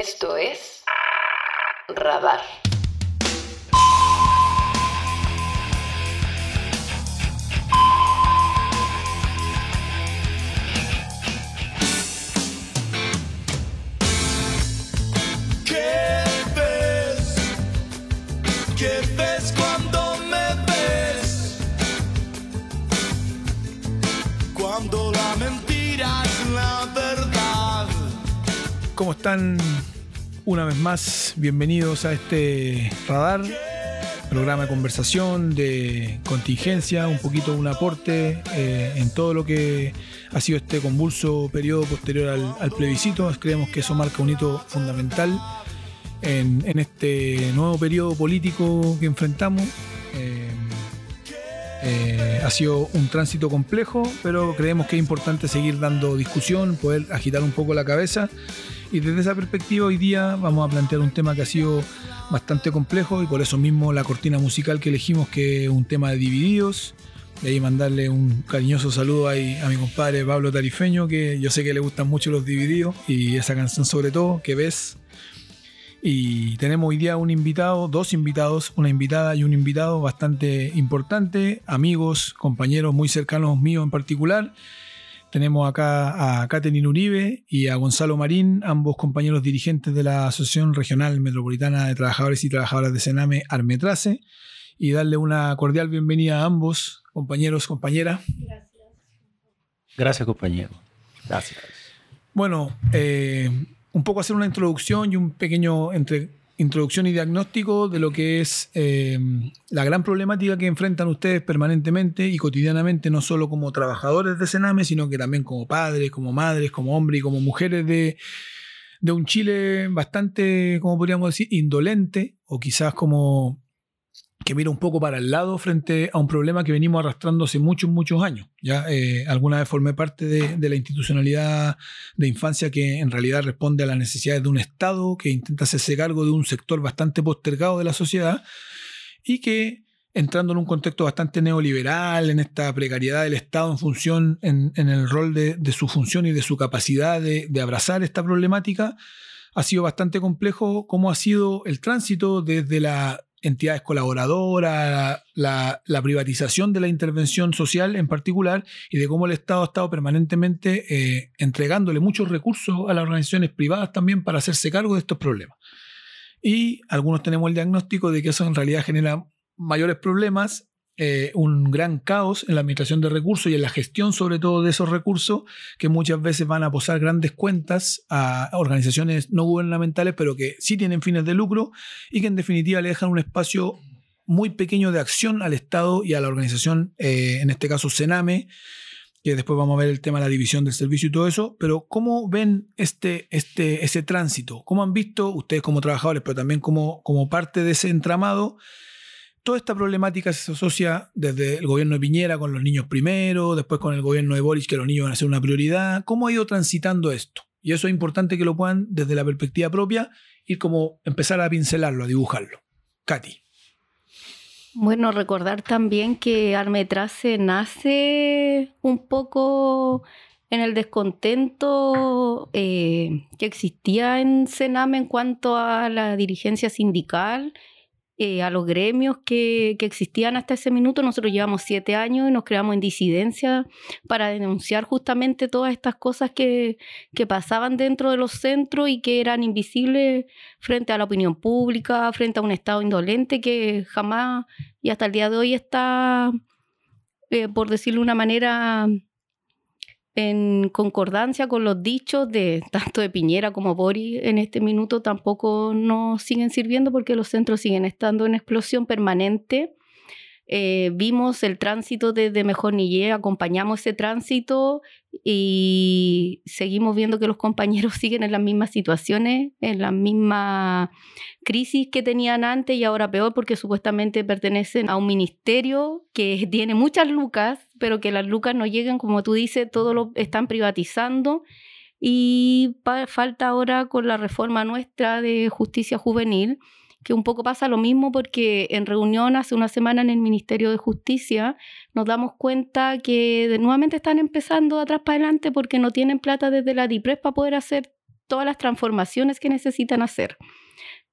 Esto es Radar. ¿Qué ves? ¿Qué ves cuando me ves? Cuando la mentira es la verdad. ¿Cómo están? Una vez más, bienvenidos a este radar, programa de conversación, de contingencia, un poquito un aporte eh, en todo lo que ha sido este convulso periodo posterior al, al plebiscito. Creemos que eso marca un hito fundamental en, en este nuevo periodo político que enfrentamos. Eh, ha sido un tránsito complejo, pero creemos que es importante seguir dando discusión, poder agitar un poco la cabeza. Y desde esa perspectiva hoy día vamos a plantear un tema que ha sido bastante complejo y por eso mismo la cortina musical que elegimos que es un tema de divididos. Y ahí mandarle un cariñoso saludo ahí a mi compadre Pablo Tarifeño, que yo sé que le gustan mucho los divididos y esa canción sobre todo, que ves. Y tenemos hoy día un invitado, dos invitados, una invitada y un invitado bastante importante, amigos, compañeros muy cercanos míos en particular. Tenemos acá a Katherine Uribe y a Gonzalo Marín, ambos compañeros dirigentes de la Asociación Regional Metropolitana de Trabajadores y Trabajadoras de Sename, Armetrace, y darle una cordial bienvenida a ambos compañeros, compañeras. Gracias, compañero. Gracias. Bueno, eh, un poco hacer una introducción y un pequeño entre introducción y diagnóstico de lo que es eh, la gran problemática que enfrentan ustedes permanentemente y cotidianamente, no solo como trabajadores de Sename, sino que también como padres, como madres, como hombres y como mujeres de, de un Chile bastante, como podríamos decir, indolente o quizás como que mira un poco para el lado frente a un problema que venimos arrastrando hace muchos, muchos años. Ya eh, alguna vez formé parte de, la institucionalidad de infancia que en realidad responde a las necesidades de un Estado que intenta hacerse cargo de un sector bastante postergado de la sociedad y que entrando en un contexto bastante neoliberal, en esta precariedad del Estado en función, en, en el rol de, de, su función y de su capacidad de, de abrazar esta problemática, ha sido bastante complejo cómo ha sido el tránsito desde la entidades colaboradoras, la, privatización de la intervención social en particular y de cómo el Estado ha estado permanentemente eh, entregándole muchos recursos a las organizaciones privadas también para hacerse cargo de estos problemas. Y algunos tenemos el diagnóstico de que eso en realidad genera mayores problemas, eh, un gran caos en la administración de recursos y en la gestión sobre todo de esos recursos que muchas veces van a posar grandes cuentas a organizaciones no gubernamentales pero que sí tienen fines de lucro y que en definitiva le dejan un espacio muy pequeño de acción al Estado y a la organización, eh, en este caso Sename, que después vamos a ver el tema de la división del servicio y todo eso, pero ¿cómo ven este, este, ese tránsito? ¿Cómo han visto ustedes como trabajadores, pero también como, como parte de ese entramado? Toda esta problemática se asocia desde el gobierno de Piñera con los niños primero, después con el gobierno de Boris que los niños van a ser una prioridad. ¿Cómo ha ido transitando esto? Y eso es importante que lo puedan, desde la perspectiva propia, ir como empezar a pincelarlo, a dibujarlo. Katy. Bueno, recordar también que Armetrace nace un poco en el descontento eh, que existía en Sename en cuanto a la dirigencia sindical eh, a los gremios que, que, existían hasta ese minuto. Nosotros llevamos siete años y nos creamos en disidencia para denunciar justamente todas estas cosas que, que pasaban dentro de los centros y que eran invisibles frente a la opinión pública, frente a un Estado indolente que jamás y hasta el día de hoy está, eh, por decirlo de una manera, en concordancia con los dichos de tanto de Piñera como Boris en este minuto tampoco nos siguen sirviendo porque los centros siguen estando en explosión permanente. Eh, vimos el tránsito desde Mejor Nillé, acompañamos ese tránsito y seguimos viendo que los compañeros siguen en las mismas situaciones, en la misma crisis que tenían antes y ahora peor porque supuestamente pertenecen a un ministerio que tiene muchas lucas, pero que las lucas no llegan, como tú dices, todo lo están privatizando y falta ahora con la reforma nuestra de justicia juvenil que un poco pasa lo mismo porque en reunión hace una semana en el Ministerio de Justicia nos damos cuenta que nuevamente están empezando de atrás para adelante porque no tienen plata desde la DIPRES para poder hacer todas las transformaciones que necesitan hacer.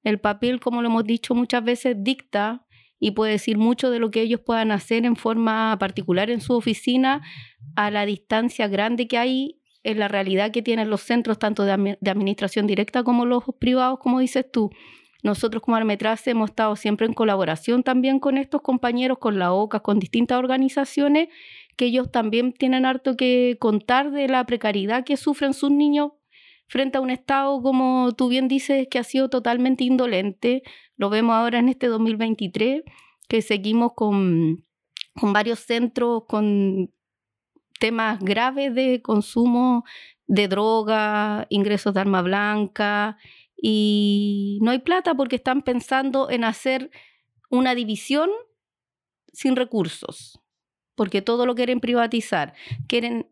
El papel, como lo hemos dicho muchas veces, dicta y puede decir mucho de lo que ellos puedan hacer en forma particular en su oficina a la distancia grande que hay en la realidad que tienen los centros, tanto de, administración directa como los privados, como dices tú. Nosotros como Almetrace hemos estado siempre en colaboración también con estos compañeros, con la OCA, con distintas organizaciones, que ellos también tienen harto que contar de la precariedad que sufren sus niños frente a un Estado, como tú bien dices, que ha sido totalmente indolente. Lo vemos ahora en este 2023, que seguimos con, varios centros, con temas graves de consumo de droga, ingresos de arma blanca y no hay plata porque están pensando en hacer una división sin recursos, porque todo lo quieren privatizar, quieren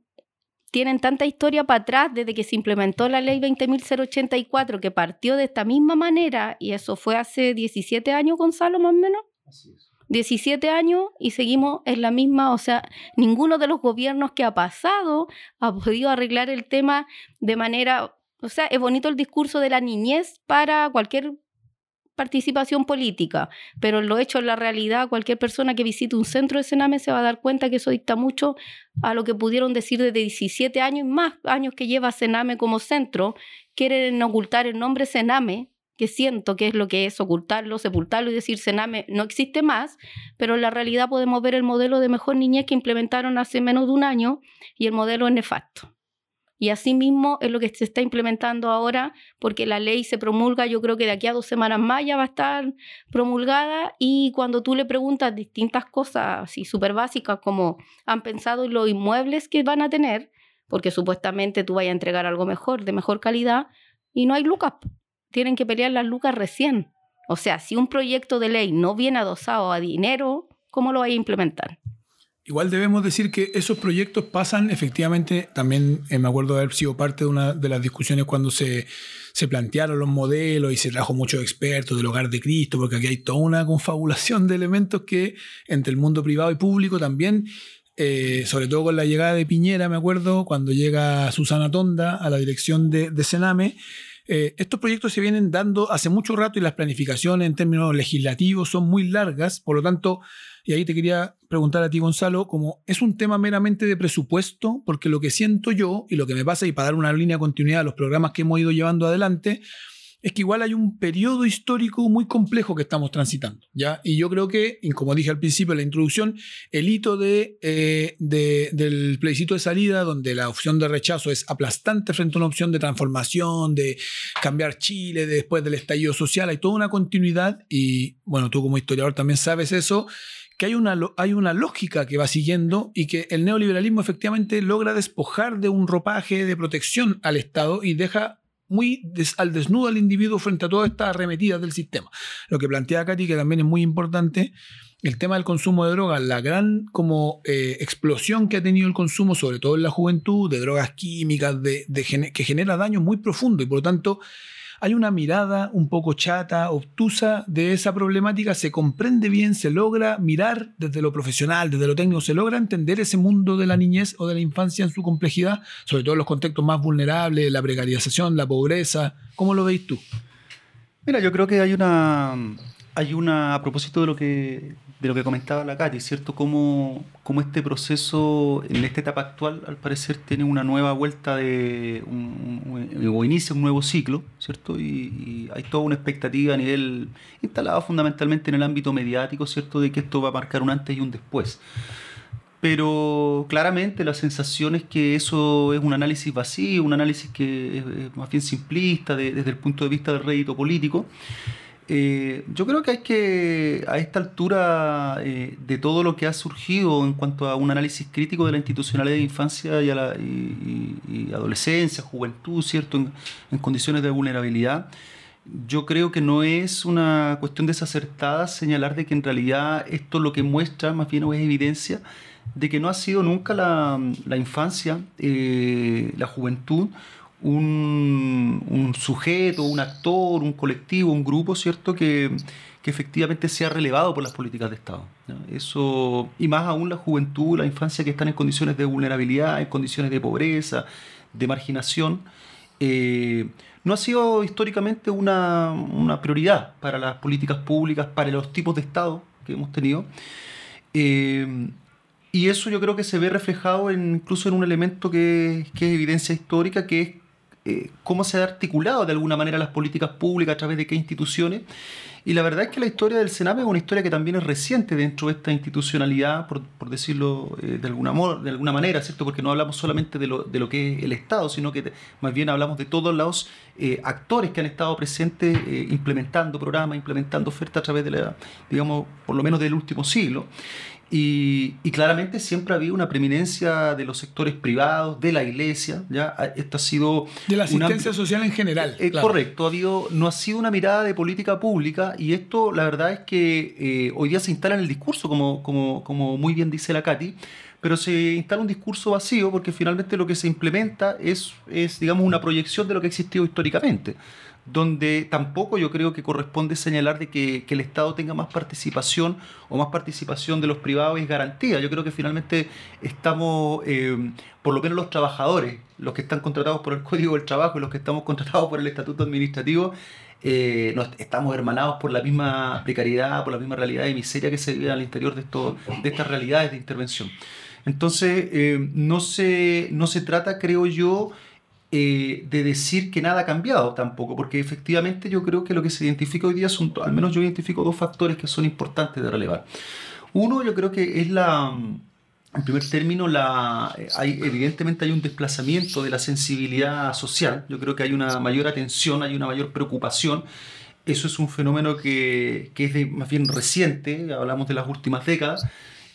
tienen tanta historia para atrás desde que se implementó la ley 20.084 que partió de esta misma manera y eso fue hace 17 años, Gonzalo, más o menos. Así es. 17 años y seguimos en la misma, o sea, ninguno de los gobiernos que ha pasado ha podido arreglar el tema de manera, o sea, es bonito el discurso de la niñez para cualquier participación política, pero lo hecho en la realidad, cualquier persona que visite un centro de Sename se va a dar cuenta que eso dicta mucho a lo que pudieron decir desde 17 años y más años que lleva Sename como centro, quieren ocultar el nombre Sename que siento que es lo que es ocultarlo, sepultarlo y decir Sename no existe más, pero en la realidad podemos ver el modelo de mejor niñez que implementaron hace menos de un año y el modelo es nefasto. Y asimismo es lo que se está implementando ahora, porque la ley se promulga, yo creo que de aquí a dos semanas más ya va a estar promulgada, y cuando tú le preguntas distintas cosas así súper básicas, como han pensado en los inmuebles que van a tener, porque supuestamente tú vayas a entregar algo mejor, de mejor calidad, y no hay lucas tienen que pelear las lucas recién. O sea, si un proyecto de ley no viene adosado a dinero, ¿cómo lo vais a implementar? Igual debemos decir que esos proyectos pasan efectivamente, también eh, me acuerdo de haber sido parte de una de las discusiones cuando se, se plantearon los modelos y se trajo muchos expertos del hogar de Cristo, porque aquí hay toda una confabulación de elementos que entre el mundo privado y público también, eh, sobre todo con la llegada de Piñera, me acuerdo, cuando llega Susana Tonda a la dirección de, de Sename, eh, estos proyectos se vienen dando hace mucho rato y las planificaciones en términos legislativos son muy largas, por lo tanto, y ahí te quería preguntar a ti, Gonzalo, como es un tema meramente de presupuesto, porque lo que siento yo y lo que me pasa, y para dar una línea de continuidad a los programas que hemos ido llevando adelante, es que igual hay un periodo histórico muy complejo que estamos transitando, ¿ya? Y yo creo que, como dije al principio en la introducción, el hito de, eh, del plebiscito de salida, donde la opción de rechazo es aplastante frente a una opción de transformación, de cambiar Chile después del estallido social, hay toda una continuidad y, bueno, tú como historiador también sabes eso, que hay una, hay una lógica que va siguiendo y que el neoliberalismo efectivamente logra despojar de un ropaje de protección al Estado y deja muy al desnudo al individuo frente a todas estas arremetidas del sistema. Lo que plantea Katy, que también es muy importante, el tema del consumo de drogas, la gran como eh, explosión que ha tenido el consumo, sobre todo en la juventud, de drogas químicas, de, que genera daños muy profundos y por lo tanto hay una mirada un poco chata, obtusa de esa problemática, se comprende bien, se logra mirar desde lo profesional, desde lo técnico, se logra entender ese mundo de la niñez o de la infancia en su complejidad, sobre todo en los contextos más vulnerables, la precarización, la pobreza. ¿Cómo lo veis tú? Mira, yo creo que hay una, hay una, a propósito de lo que de lo que comentaba la Katy, ¿cierto? Cómo, cómo, este proceso en esta etapa actual, al parecer, tiene una nueva vuelta de, o inicia un nuevo ciclo, ¿cierto? Y, hay toda una expectativa a nivel instalado fundamentalmente en el ámbito mediático, ¿cierto? De que esto va a marcar un antes y un después. Pero claramente la sensación es que eso es un análisis vacío, un análisis que es más bien simplista desde el punto de vista del rédito político. Eh, yo creo que hay que, a esta altura eh, de todo lo que ha surgido en cuanto a un análisis crítico de la institucionalidad de infancia y, la, adolescencia, juventud, ¿cierto? En, condiciones de vulnerabilidad, yo creo que no es una cuestión desacertada señalar de que en realidad esto lo que muestra más bien es evidencia de que no ha sido nunca la, infancia, eh, la juventud, un, sujeto, un actor, un colectivo, un grupo, ¿cierto? Que, efectivamente sea relevado por las políticas de Estado. Eso, y más aún la juventud, la infancia que están en condiciones de vulnerabilidad, en condiciones de pobreza, de marginación, eh, no ha sido históricamente una, una prioridad para las políticas públicas, para los tipos de Estado que hemos tenido. Eh, y eso yo creo que se ve reflejado en, incluso en un elemento que, que es evidencia histórica, que es eh, cómo se ha articulado de alguna manera las políticas públicas a través de qué instituciones. Y la verdad es que la historia del Sename es una historia que también es reciente dentro de esta institucionalidad, por, por decirlo eh, de, alguna, de alguna manera, ¿cierto? Porque no hablamos solamente de lo, de lo que es el Estado, sino que más bien hablamos de todos los eh, actores que han estado presentes implementando programas, implementando ofertas a través de la, digamos, por lo menos del último siglo. Y, y, claramente siempre ha habido una preeminencia de los sectores privados, de la iglesia, ¿ya? Esto ha sido... De la asistencia una, social en general. Eh, claro. Correcto, ha habido, no ha sido una mirada de política pública y esto la verdad es que eh, hoy día se instala en el discurso, como, como, como muy bien dice la Katy, pero se instala un discurso vacío porque finalmente lo que se implementa es, es digamos, una proyección de lo que ha existido históricamente donde tampoco yo creo que corresponde señalar de que, el Estado tenga más participación o más participación de los privados es garantía. Yo creo que finalmente estamos, eh, por lo menos los trabajadores, los que están contratados por el Código del Trabajo y los que estamos contratados por el Estatuto Administrativo, eh, nos, estamos hermanados por la misma precariedad, por la misma realidad de miseria que se vive al interior de, esto, de estas realidades de intervención. Entonces, eh, no, se, no se trata, creo yo, eh, de decir que nada ha cambiado tampoco, porque efectivamente yo creo que lo que se identifica hoy día son, al menos yo identifico dos factores que son importantes de relevar. Uno, yo creo que es la, en primer término, la, hay, evidentemente hay un desplazamiento de la sensibilidad social, yo creo que hay una mayor atención, hay una mayor preocupación. Eso es un fenómeno que, que es de, más bien reciente, hablamos de las últimas décadas,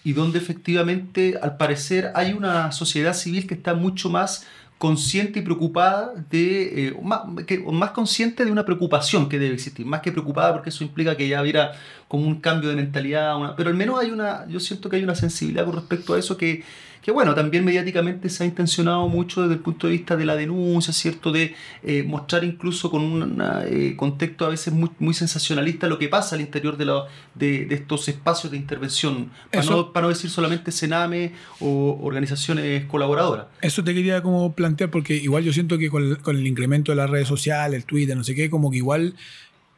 y donde efectivamente, al parecer, hay una sociedad civil que está mucho más consciente y preocupada de, eh, más, que, más consciente de una preocupación que debe existir, más que preocupada porque eso implica que ya hubiera como un cambio de mentalidad, una, pero al menos hay una, yo siento que hay una sensibilidad con respecto a eso que, que bueno, también mediáticamente se ha intencionado mucho desde el punto de vista de la denuncia, ¿cierto? De eh, mostrar incluso con un eh, contexto a veces muy, muy sensacionalista lo que pasa al interior de, la, de, de estos espacios de intervención, para no, para no, decir solamente Sename o organizaciones colaboradoras. Eso te quería como plantear, porque igual yo siento que con, con el incremento de las redes sociales, el Twitter, no sé qué, como que igual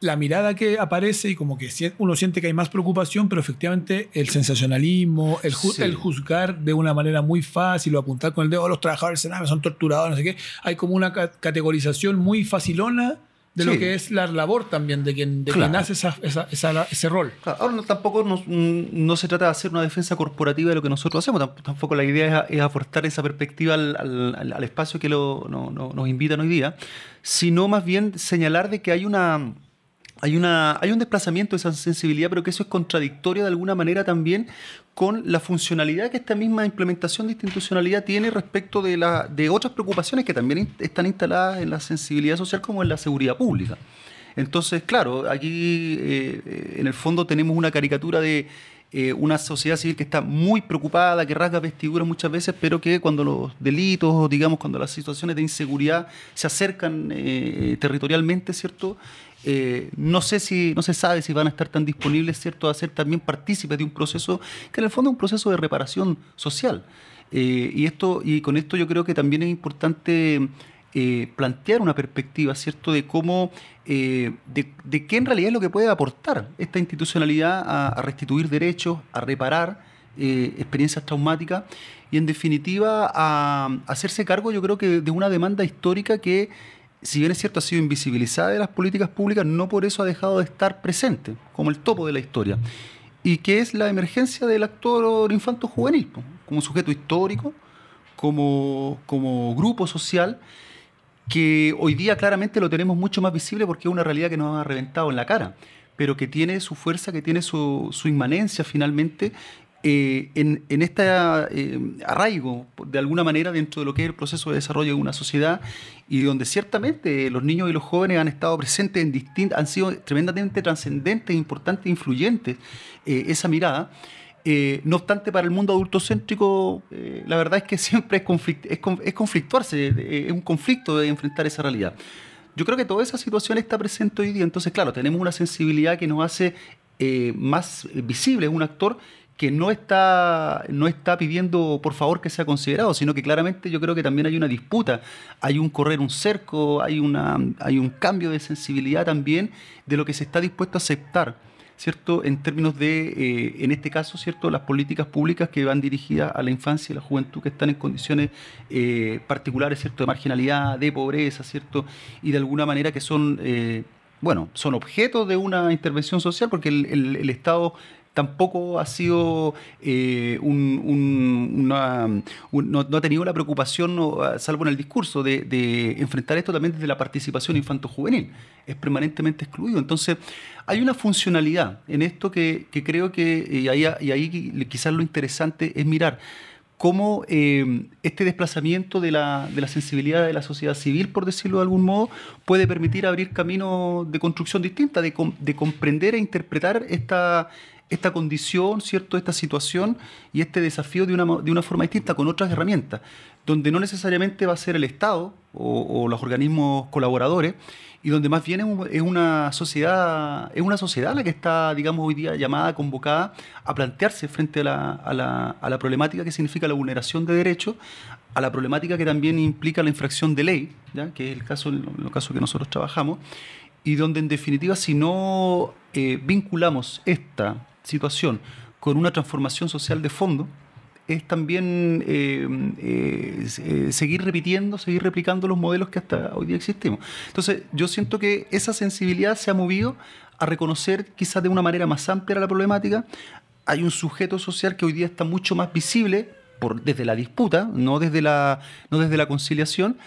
la mirada que aparece y como que uno siente que hay más preocupación, pero efectivamente el sensacionalismo, el, ju sí. el juzgar de una manera muy fácil o apuntar con el dedo, oh, los trabajadores del son torturados, no sé qué, hay como una ca categorización muy facilona de sí. lo que es la labor también de quien, de claro. quien hace esa, esa, esa, ese rol. Claro. Ahora no, tampoco no, no, se trata de hacer una defensa corporativa de lo que nosotros hacemos, tampoco la idea es, es aportar esa perspectiva al, al, al espacio que lo, no, no, nos invitan hoy día, sino más bien señalar de que hay una hay, una, hay un desplazamiento de esa sensibilidad, pero que eso es contradictorio de alguna manera también con la funcionalidad que esta misma implementación de institucionalidad tiene respecto de, la, de otras preocupaciones que también están instaladas en la sensibilidad social como en la seguridad pública. Entonces, claro, aquí eh, en el fondo tenemos una caricatura de eh, una sociedad civil que está muy preocupada, que rasga vestiduras muchas veces, pero que cuando los delitos, digamos, cuando las situaciones de inseguridad se acercan eh, territorialmente, ¿cierto? Eh, no sé si, no se sabe si van a estar tan disponibles, ¿cierto?, a ser también partícipes de un proceso que en el fondo es un proceso de reparación social. Eh, y, esto, y con esto yo creo que también es importante eh, plantear una perspectiva, ¿cierto?, de cómo, de, qué en realidad es lo que puede aportar esta institucionalidad a, a restituir derechos, a reparar experiencias traumáticas y en definitiva a, a hacerse cargo, yo creo que de una demanda histórica que si bien es cierto, ha sido invisibilizada de las políticas públicas, no por eso ha dejado de estar presente, como el topo de la historia. Y que es la emergencia del actor infanto juvenil, como sujeto histórico, como, como grupo social, que hoy día claramente lo tenemos mucho más visible porque es una realidad que nos ha reventado en la cara, pero que tiene su fuerza, que tiene su, su inmanencia finalmente eh, en, en este eh, arraigo, de alguna manera, dentro de lo que es el proceso de desarrollo de una sociedad y donde ciertamente los niños y los jóvenes han estado presentes en distintas, han sido tremendamente trascendentes, importantes, influyentes, eh, esa mirada. Eh, no obstante, para el mundo adultocéntrico, la verdad es que siempre es, conflict es, es conflictuarse, es un conflicto de enfrentar esa realidad. Yo creo que toda esa situación está presente hoy día, entonces, claro, tenemos una sensibilidad que nos hace más visible, un actor que no está, no está pidiendo por favor que sea considerado, sino que claramente yo creo que también hay una disputa, hay un correr un cerco, hay, una, hay un cambio de sensibilidad también de lo que se está dispuesto a aceptar. ¿cierto? En términos de, eh, en este caso, ¿cierto? Las políticas públicas que van dirigidas a la infancia y la juventud que están en condiciones eh, particulares, ¿cierto? De marginalidad, de pobreza, ¿cierto? Y de alguna manera que son, eh, bueno, son objetos de una intervención social porque el Estado tampoco ha sido eh, un, una, no, ha tenido la preocupación, salvo en el discurso, de, enfrentar esto también desde la participación infanto-juvenil. Es permanentemente excluido. Entonces, hay una funcionalidad en esto que, creo que, y ahí, ahí quizás lo interesante es mirar cómo eh, este desplazamiento de la, de la, sensibilidad de la sociedad civil, por decirlo de algún modo, puede permitir abrir caminos de construcción distinta, de comprender e interpretar esta, esta condición, ¿cierto? esta situación y este desafío de una, de una forma distinta, con otras herramientas, donde no necesariamente va a ser el Estado o, los organismos colaboradores, y donde más bien es una sociedad, es una sociedad la que está, digamos, hoy día llamada, convocada a plantearse frente a la, a la, a la problemática que significa la vulneración de derechos, a la problemática que también implica la infracción de ley, ¿ya? que es el caso, el caso que nosotros trabajamos, y donde en definitiva si no eh, vinculamos esta situación con una transformación social de fondo, es también eh, eh, eh, seguir repitiendo, seguir replicando los modelos que hasta hoy día existimos. Entonces, yo siento que esa sensibilidad se ha movido a reconocer quizás de una manera más amplia la problemática. Hay un sujeto social que hoy día está mucho más visible por, desde la disputa, no desde la, no desde la conciliación,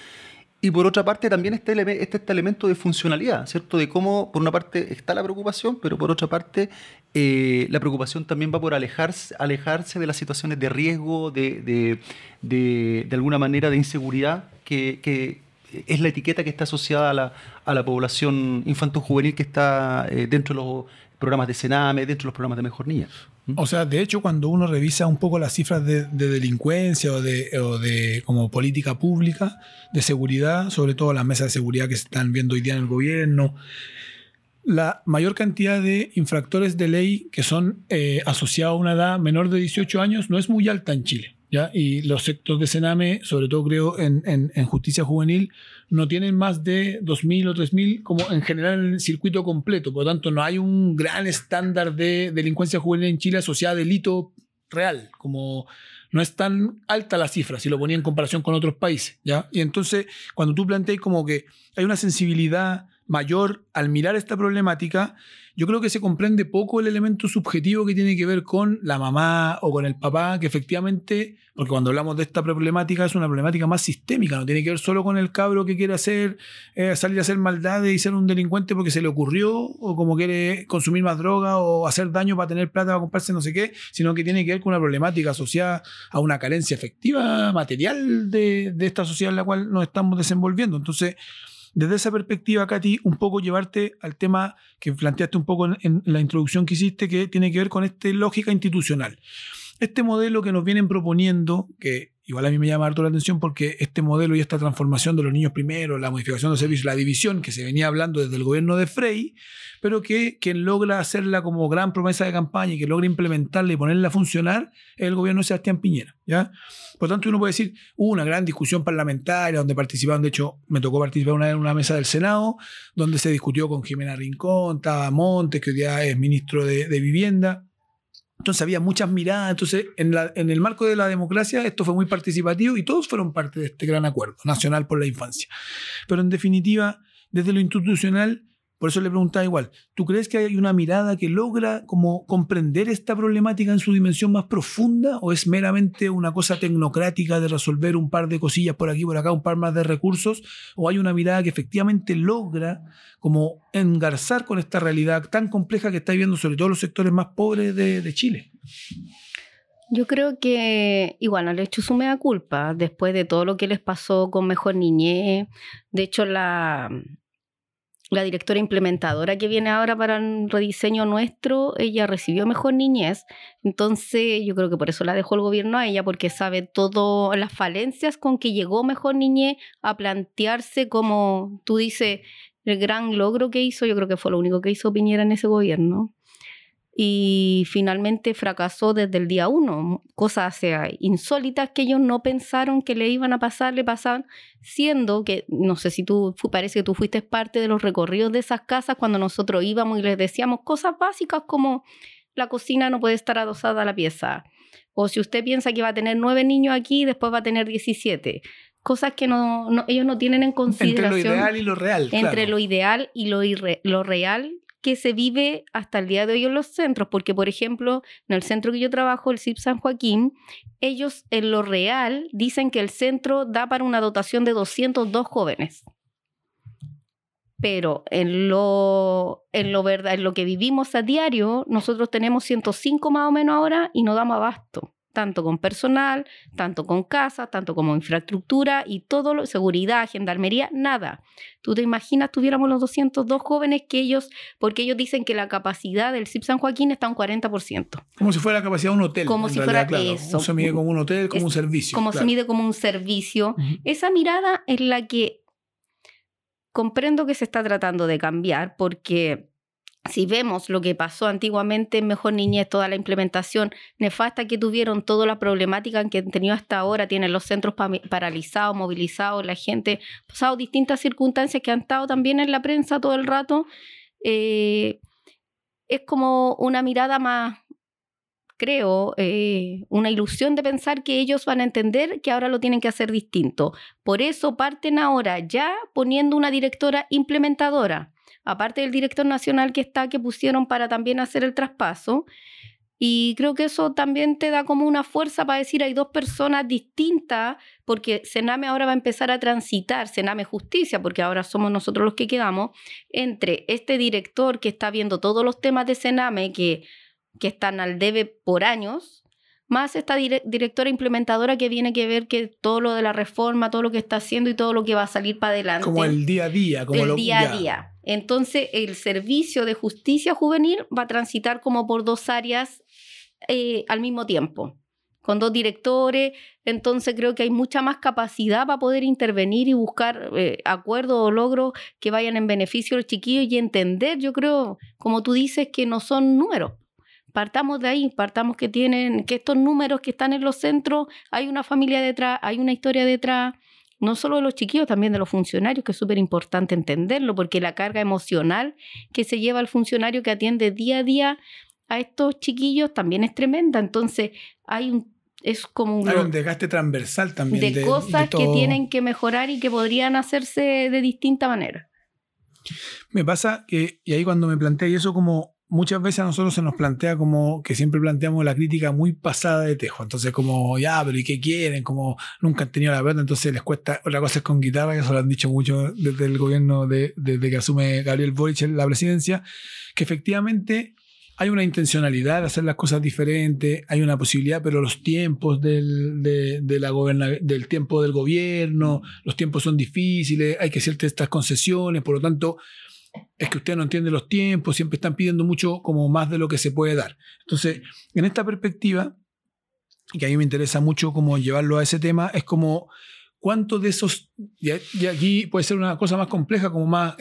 y por otra parte también está, este, este elemento de funcionalidad, ¿cierto? De cómo, por una parte, está la preocupación, pero por otra parte, eh, la preocupación también va por alejarse, alejarse de las situaciones de riesgo, de, de, de, de alguna manera de inseguridad, que, es la etiqueta que está asociada a la, a la población infanto-juvenil que está eh, dentro de los programas de Sename, dentro de los programas de Mejor Niña. O sea, de hecho, cuando uno revisa un poco las cifras de, delincuencia o de, o de, como política pública de seguridad, sobre todo las mesas de seguridad que se están viendo hoy día en el gobierno, la mayor cantidad de infractores de ley que son eh, asociados a una edad menor de 18 años no es muy alta en Chile. ¿ya? Y los sectores de Sename, sobre todo creo en, en justicia juvenil, no tienen más de 2.000 o 3.000 como en general en el circuito completo. Por lo tanto, no hay un gran estándar de delincuencia juvenil en Chile asociada a delito real, como no es tan alta la cifra si lo ponía en comparación con otros países, ¿ya? Y entonces, cuando tú planteas como que hay una sensibilidad mayor al mirar esta problemática, yo creo que se comprende poco el elemento subjetivo que tiene que ver con la mamá o con el papá, que efectivamente, porque cuando hablamos de esta problemática es una problemática más sistémica, no tiene que ver solo con el cabro que quiere hacer, eh, salir a hacer maldades y ser un delincuente porque se le ocurrió, o como quiere consumir más droga o hacer daño para tener plata para comprarse no sé qué, sino que tiene que ver con una problemática asociada a una carencia efectiva, material de, de esta sociedad en la cual nos estamos desenvolviendo. Entonces, desde esa perspectiva, Katy, un poco llevarte al tema que planteaste un poco en, la introducción que hiciste, que tiene que ver con esta lógica institucional. Este modelo que nos vienen proponiendo, que igual a mí me llama harto la atención porque este modelo y esta transformación de los niños primero, la modificación de servicios, la división que se venía hablando desde el gobierno de Frey, pero que quien logra hacerla como gran promesa de campaña y que logra implementarla y ponerla a funcionar es el gobierno de Sebastián Piñera. ¿ya? Por tanto, uno puede decir, hubo una gran discusión parlamentaria donde participaron, de hecho, me tocó participar una en una mesa del Senado, donde se discutió con Jimena Rincón, estaba Montes, que hoy día es ministro de, Vivienda. Entonces había muchas miradas. Entonces, en, en, el marco de la democracia, esto fue muy participativo y todos fueron parte de este gran acuerdo nacional por la infancia. Pero en definitiva, desde lo institucional, por eso le preguntaba igual, ¿tú crees que hay una mirada que logra como comprender esta problemática en su dimensión más profunda o es meramente una cosa tecnocrática de resolver un par de cosillas por aquí, por acá, un par más de recursos? ¿O hay una mirada que efectivamente logra como engarzar con esta realidad tan compleja que está viviendo sobre todo los sectores más pobres de, Chile? Yo creo que igual han hecho su mea culpa después de todo lo que les pasó con Mejor Niñez. De hecho, la, la directora implementadora que viene ahora para el rediseño nuestro, ella recibió mejor niñez, entonces yo creo que por eso la dejó el gobierno a ella, porque sabe todas las falencias con que llegó mejor niñez a plantearse como tú dices, el gran logro que hizo, yo creo que fue lo único que hizo Piñera en ese gobierno. Y finalmente fracasó desde el día uno. Cosas insólitas que ellos no pensaron que le iban a pasar, le pasaban, siendo que, no sé si tú, parece que tú fuiste parte de los recorridos de esas casas cuando nosotros íbamos y les decíamos cosas básicas como la cocina no puede estar adosada a la pieza. O si usted piensa que va a tener nueve niños aquí, después va a tener 17 cosas que no, ellos no tienen en consideración. Entre lo ideal y lo real. Entre lo ideal y lo, lo real que se vive hasta el día de hoy en los centros, porque por ejemplo, en el centro que yo trabajo, el CIP San Joaquín, ellos en lo real dicen que el centro da para una dotación de 202 jóvenes. Pero en lo, en lo verdad, en lo que vivimos a diario, nosotros tenemos 105 más o menos ahora y no damos abasto tanto con personal, tanto con casas, tanto como infraestructura y todo, lo, seguridad, gendarmería, nada. Tú te imaginas, tuviéramos los 202 jóvenes que ellos, porque ellos dicen que la capacidad del CIP San Joaquín está un 40%. Como si fuera la capacidad de un hotel. Como si fuera eso. se mide como un hotel, como un servicio. Como se mide como un servicio. Esa mirada es la que comprendo que se está tratando de cambiar porque si vemos lo que pasó antiguamente en Mejor Niñez, toda la implementación nefasta que tuvieron, toda la problemática que han tenido hasta ahora, tienen los centros paralizados, movilizados, la gente, pasado distintas circunstancias que han estado también en la prensa todo el rato, eh, es como una mirada más, creo, eh, una ilusión de pensar que ellos van a entender que ahora lo tienen que hacer distinto. Por eso parten ahora ya poniendo una directora implementadora aparte del director nacional que está, que pusieron para también hacer el traspaso. Y creo que eso también te da como una fuerza para decir hay dos personas distintas, porque Sename ahora va a empezar a transitar, Sename Justicia, porque ahora somos nosotros los que quedamos, entre este director que está viendo todos los temas de Sename que, que están al debe por años, más esta directora implementadora que viene que ver que todo lo de la reforma, todo lo que está haciendo y todo lo que va a salir para adelante. Como el día a día, como el día a día. Entonces, el servicio de justicia juvenil va a transitar como por dos áreas eh, al mismo tiempo, con dos directores. Entonces, creo que hay mucha más capacidad para poder intervenir y buscar eh, acuerdos o logros que vayan en beneficio de los chiquillos y entender, yo creo, como tú dices, que no son números. Partamos de ahí, partamos que tienen, que estos números que están en los centros, hay una familia detrás, hay una historia detrás, no solo de los chiquillos, también de los funcionarios, que es súper importante entenderlo, porque la carga emocional que se lleva al funcionario que atiende día a día a estos chiquillos también es tremenda. Entonces, hay un es como un, hay un desgaste transversal también de, cosas que tienen que mejorar y que podrían hacerse de distinta manera. Me pasa que, y ahí cuando me planteé eso como muchas veces a nosotros se nos plantea como que siempre planteamos la crítica muy pasada de tejo. Entonces, como, ya, pero ¿y qué quieren? Como nunca han tenido la verdad, entonces les cuesta. Otra cosa es con guitarra, que eso lo han dicho mucho desde el gobierno, de, desde que asume Gabriel Boric la presidencia, que efectivamente hay una intencionalidad de hacer las cosas diferentes, hay una posibilidad, pero los tiempos del, de, de la del tiempo del gobierno, los tiempos son difíciles, hay que hacer estas concesiones, por lo tanto, es que usted no entiende los tiempos, siempre están pidiendo mucho como más de lo que se puede dar. Entonces, en esta perspectiva, que a mí me interesa mucho como llevarlo a ese tema, es como cuánto de esos, y aquí puede ser una cosa más compleja, como más,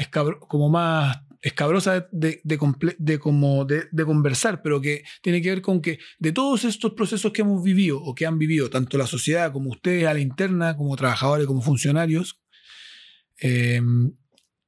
como más escabrosa de, de, como de, conversar, pero que tiene que ver con que de todos estos procesos que hemos vivido o que han vivido tanto la sociedad como ustedes a la interna, como trabajadores, como funcionarios, eh,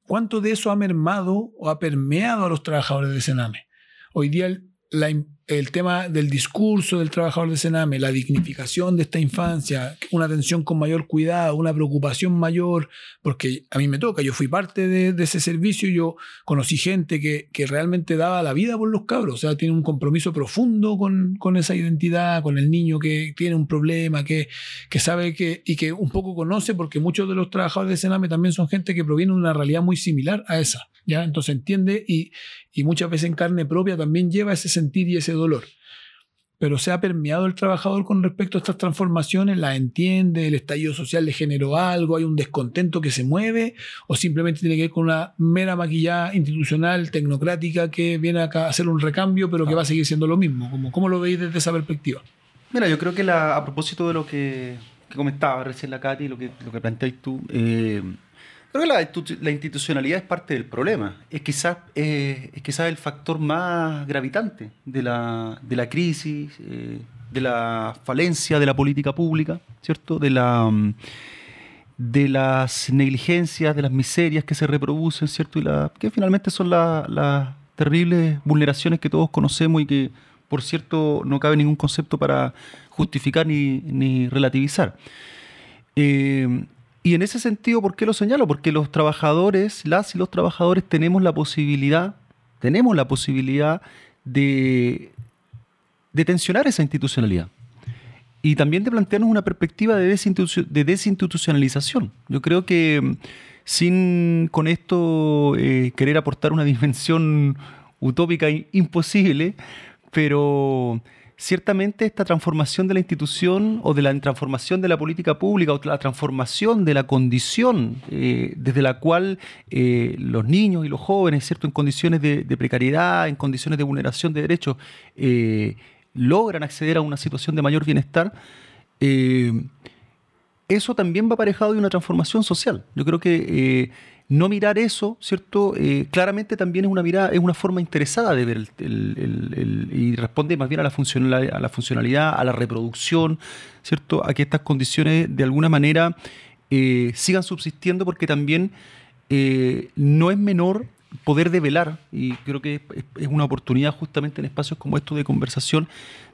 ¿Cuánto de eso ha mermado o ha permeado a los trabajadores de Sename? Hoy día la, el tema del discurso del trabajador de Sename, la dignificación de esta infancia, una atención con mayor cuidado, una preocupación mayor, porque a mí me toca, yo fui parte de, ese servicio, yo conocí gente que, que, realmente daba la vida por los cabros, o sea, tiene un compromiso profundo con, con esa identidad, con el niño que tiene un problema, que, que sabe que, y que un poco conoce, porque muchos de los trabajadores de Sename también son gente que proviene de una realidad muy similar a esa, ¿ya? Entonces entiende y, y muchas veces en carne propia también lleva ese sentir y ese dolor. Pero se ha permeado el trabajador con respecto a estas transformaciones, la entiende, el estallido social le generó algo, hay un descontento que se mueve, o simplemente tiene que ver con una mera maquillada institucional, tecnocrática, que viene acá a hacer un recambio, pero que va a seguir siendo lo mismo. ¿Cómo, cómo lo veis desde esa perspectiva? Mira, yo creo que a propósito de lo que, comentaba recién la Katy, lo que, lo que planteáis tú, eh, Creo que la, la institucionalidad es parte del problema. Es quizás, eh, es quizás el factor más gravitante de la, de la crisis, eh, de la falencia de la política pública, ¿cierto? De, la, mm, de las negligencias, de las miserias que se reproducen, ¿cierto? Y la, que finalmente son la- las terribles vulneraciones que todos conocemos y que, por cierto, no cabe ningún concepto para justificar ni, ni relativizar. Eh, y en ese sentido, ¿por qué lo señalo? Porque los trabajadores, las y los trabajadores tenemos la posibilidad, tenemos la posibilidad de, de tensionar esa institucionalidad. Y también de plantearnos una perspectiva de, desinstitucio- de desinstitucionalización. Yo creo que mm, sin con esto eh, querer aportar una dimensión utópica imposible, pero ciertamente esta transformación de la institución o de la transformación de la política pública o la transformación de la condición eh, desde la cual eh, los niños y los jóvenes, ¿cierto? en condiciones de, precariedad, en condiciones de vulneración de derechos, eh, logran acceder a una situación de mayor bienestar, eso también va aparejado de una transformación social. Yo creo que no mirar eso, ¿cierto? Eh, claramente también es una mirada, es una forma interesada de ver el, el- el- y responde más bien a la, funcionalidad, a la funcionalidad, a la reproducción, ¿cierto? A que estas condiciones de alguna manera eh, sigan subsistiendo porque también eh, no es menor poder develar, y creo que es, una oportunidad justamente en espacios como estos de conversación,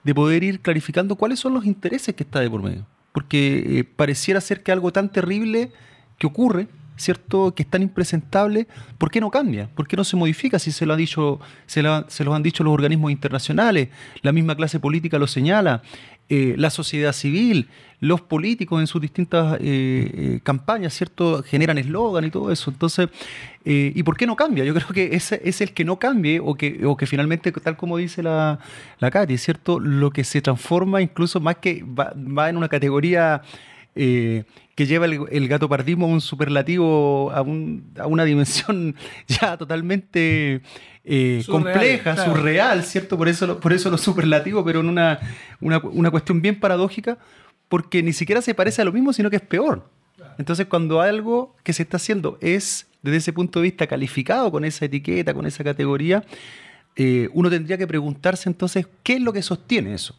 de poder ir clarificando cuáles son los intereses que está de por medio. Porque pareciera ser que algo tan terrible que ocurre, ¿cierto? Que es tan impresentable, ¿por qué no cambia? ¿Por qué no se modifica si se lo, dicho, se han dicho los organismos internacionales? La misma clase política lo señala, eh, la sociedad civil, los políticos en sus distintas eh, eh, campañas, ¿cierto? Generan eslogan y todo eso. Entonces, ¿y por qué no cambia? Yo creo que ese es el que no cambie o que, o que finalmente, tal como dice la, la Katy, ¿cierto? Lo que se transforma incluso más que va, va en una categoría eh, que lleva el, el gatopardismo a un superlativo, a, un- a una dimensión ya totalmente eh, Surreal, compleja, claro. surreal, ¿cierto? Por eso, lo- por eso lo superlativo, pero en una, una, una cuestión bien paradójica, porque ni siquiera se parece a lo mismo, sino que es peor. Entonces, cuando algo que se está haciendo es, desde ese punto de vista, calificado con esa etiqueta, con esa categoría, eh, uno tendría que preguntarse entonces, ¿qué es lo que sostiene eso?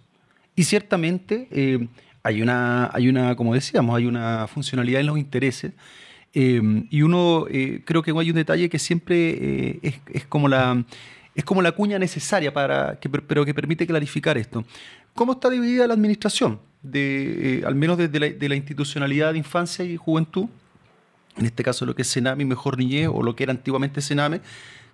Y ciertamente eh, hay, una, hay una, como decíamos, hay una funcionalidad en los intereses. eh, y uno, eh, creo que hay un detalle que siempre eh, es, es como la, es como la cuña necesaria para que, pero que permite clarificar esto. ¿Cómo está dividida la administración? De, eh, al menos desde la, de la institucionalidad de infancia y juventud, en este caso lo que es Sename, Mejor Niñez, o lo que era antiguamente Sename,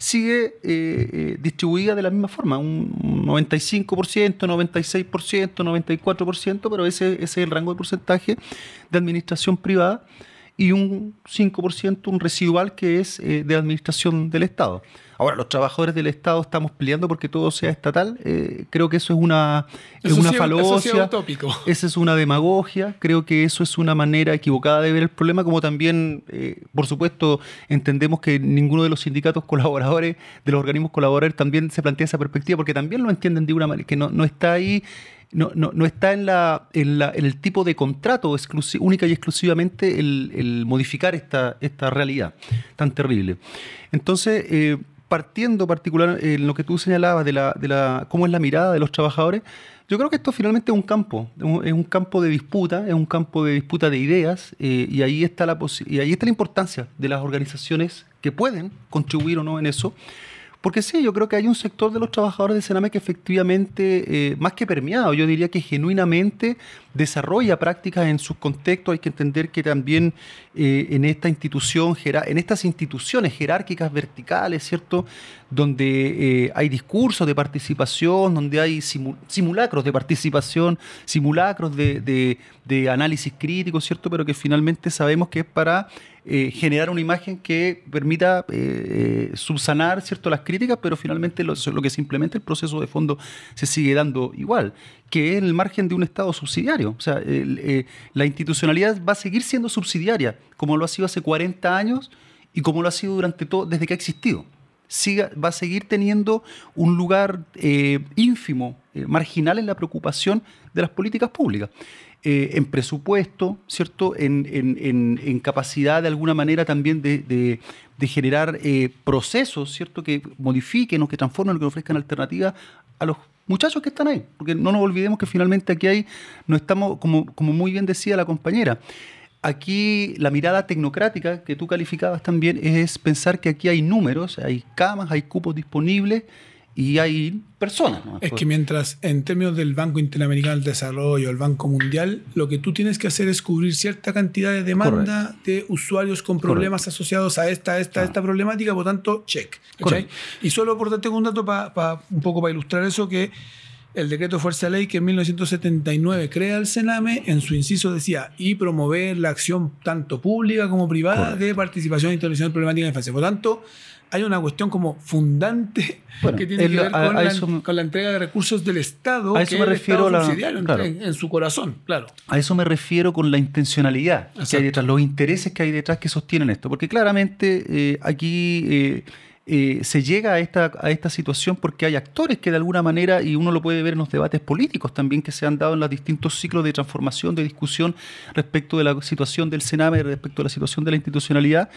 sigue eh, eh, distribuida de la misma forma, un 95%, 96%, 94%, pero ese, ese es el rango de porcentaje de administración privada y un 5%, un residual que es eh, de administración del Estado. Ahora, los trabajadores del Estado estamos peleando porque todo sea estatal. eh, creo que eso es una, es Eso una sí- eso sí es falocia. Esa es una demagogia, creo que eso es una manera equivocada de ver el problema, como también, eh, por supuesto, entendemos que ninguno de los sindicatos colaboradores, de los organismos colaboradores, también se plantea esa perspectiva, porque también lo entienden de una manera que no, no está ahí, no, no, no está en, la, en, la- en el tipo de contrato única y exclusivamente el, modificar esta, esta realidad tan terrible. Entonces, eh, partiendo particular en lo que tú señalabas de la, de la cómo es la mirada de los trabajadores, yo creo que esto finalmente es un campo, es un- campo de disputa, es un campo de disputa de ideas, eh, y, ahí está la y ahí está la importancia de las organizaciones que pueden contribuir o no en eso. Porque sí, yo creo que hay un sector de los trabajadores de Sename que efectivamente, eh, más que permeado, yo diría que genuinamente desarrolla prácticas en sus contextos. Hay que entender que también eh, en esta institución, en estas instituciones jerárquicas verticales, ¿cierto? Donde eh, hay discursos de participación, donde hay simu- simulacros de participación, simulacros de- de análisis crítico, ¿cierto? Pero que finalmente sabemos que es para eh, generar una imagen que permita eh, eh, subsanar cierto las críticas, pero finalmente lo, que se implementa el proceso de fondo se sigue dando igual, que es el margen de un Estado subsidiario. O sea, la institucionalidad va a seguir siendo subsidiaria, como lo ha sido hace 40 años y como lo ha sido durante todo, desde que ha existido. Siga, va a seguir teniendo un lugar ínfimo, marginal en la preocupación de las políticas públicas. Eh, en presupuesto, ¿cierto? En, en- en- en capacidad de alguna manera también de, de- de generar eh, procesos, ¿cierto? Que modifiquen o que transformen o que ofrezcan alternativas a los muchachos que están ahí. Porque no nos olvidemos que finalmente aquí hay, no estamos, como, como muy bien decía la compañera, Aquí la mirada tecnocrática que tú calificabas también es pensar que aquí hay números, hay camas, hay cupos disponibles y hay personas. ¿no? Es que mientras en términos del Banco Interamericano del Desarrollo, el Banco Mundial, lo que tú tienes que hacer es cubrir cierta cantidad de demanda de usuarios con problemas asociados a esta, esta, esta problemática, por tanto, check. Y solo por darte un dato, para un poco para ilustrar eso, que el decreto de fuerza de ley que en 1979 crea el Sename, en su inciso decía, y promover la acción tanto pública como privada de participación internacional problemática en infancia. Por tanto, hay una cuestión como fundante Bueno, que tiene que lo- ver a- con, a la, eso me- con la entrega de recursos del Estado, A eso que me refiero la- subsidiario en- claro. en, en su corazón, claro. A eso me refiero con la intencionalidad que hay detrás, los intereses que hay detrás que sostienen esto. Porque claramente eh, aquí eh, eh, se llega a esta, a esta situación porque hay actores que de alguna manera, y uno lo puede ver en los debates políticos también que se han dado en los distintos ciclos de transformación, de discusión respecto de la situación del Sename, respecto de la situación de la institucionalidad,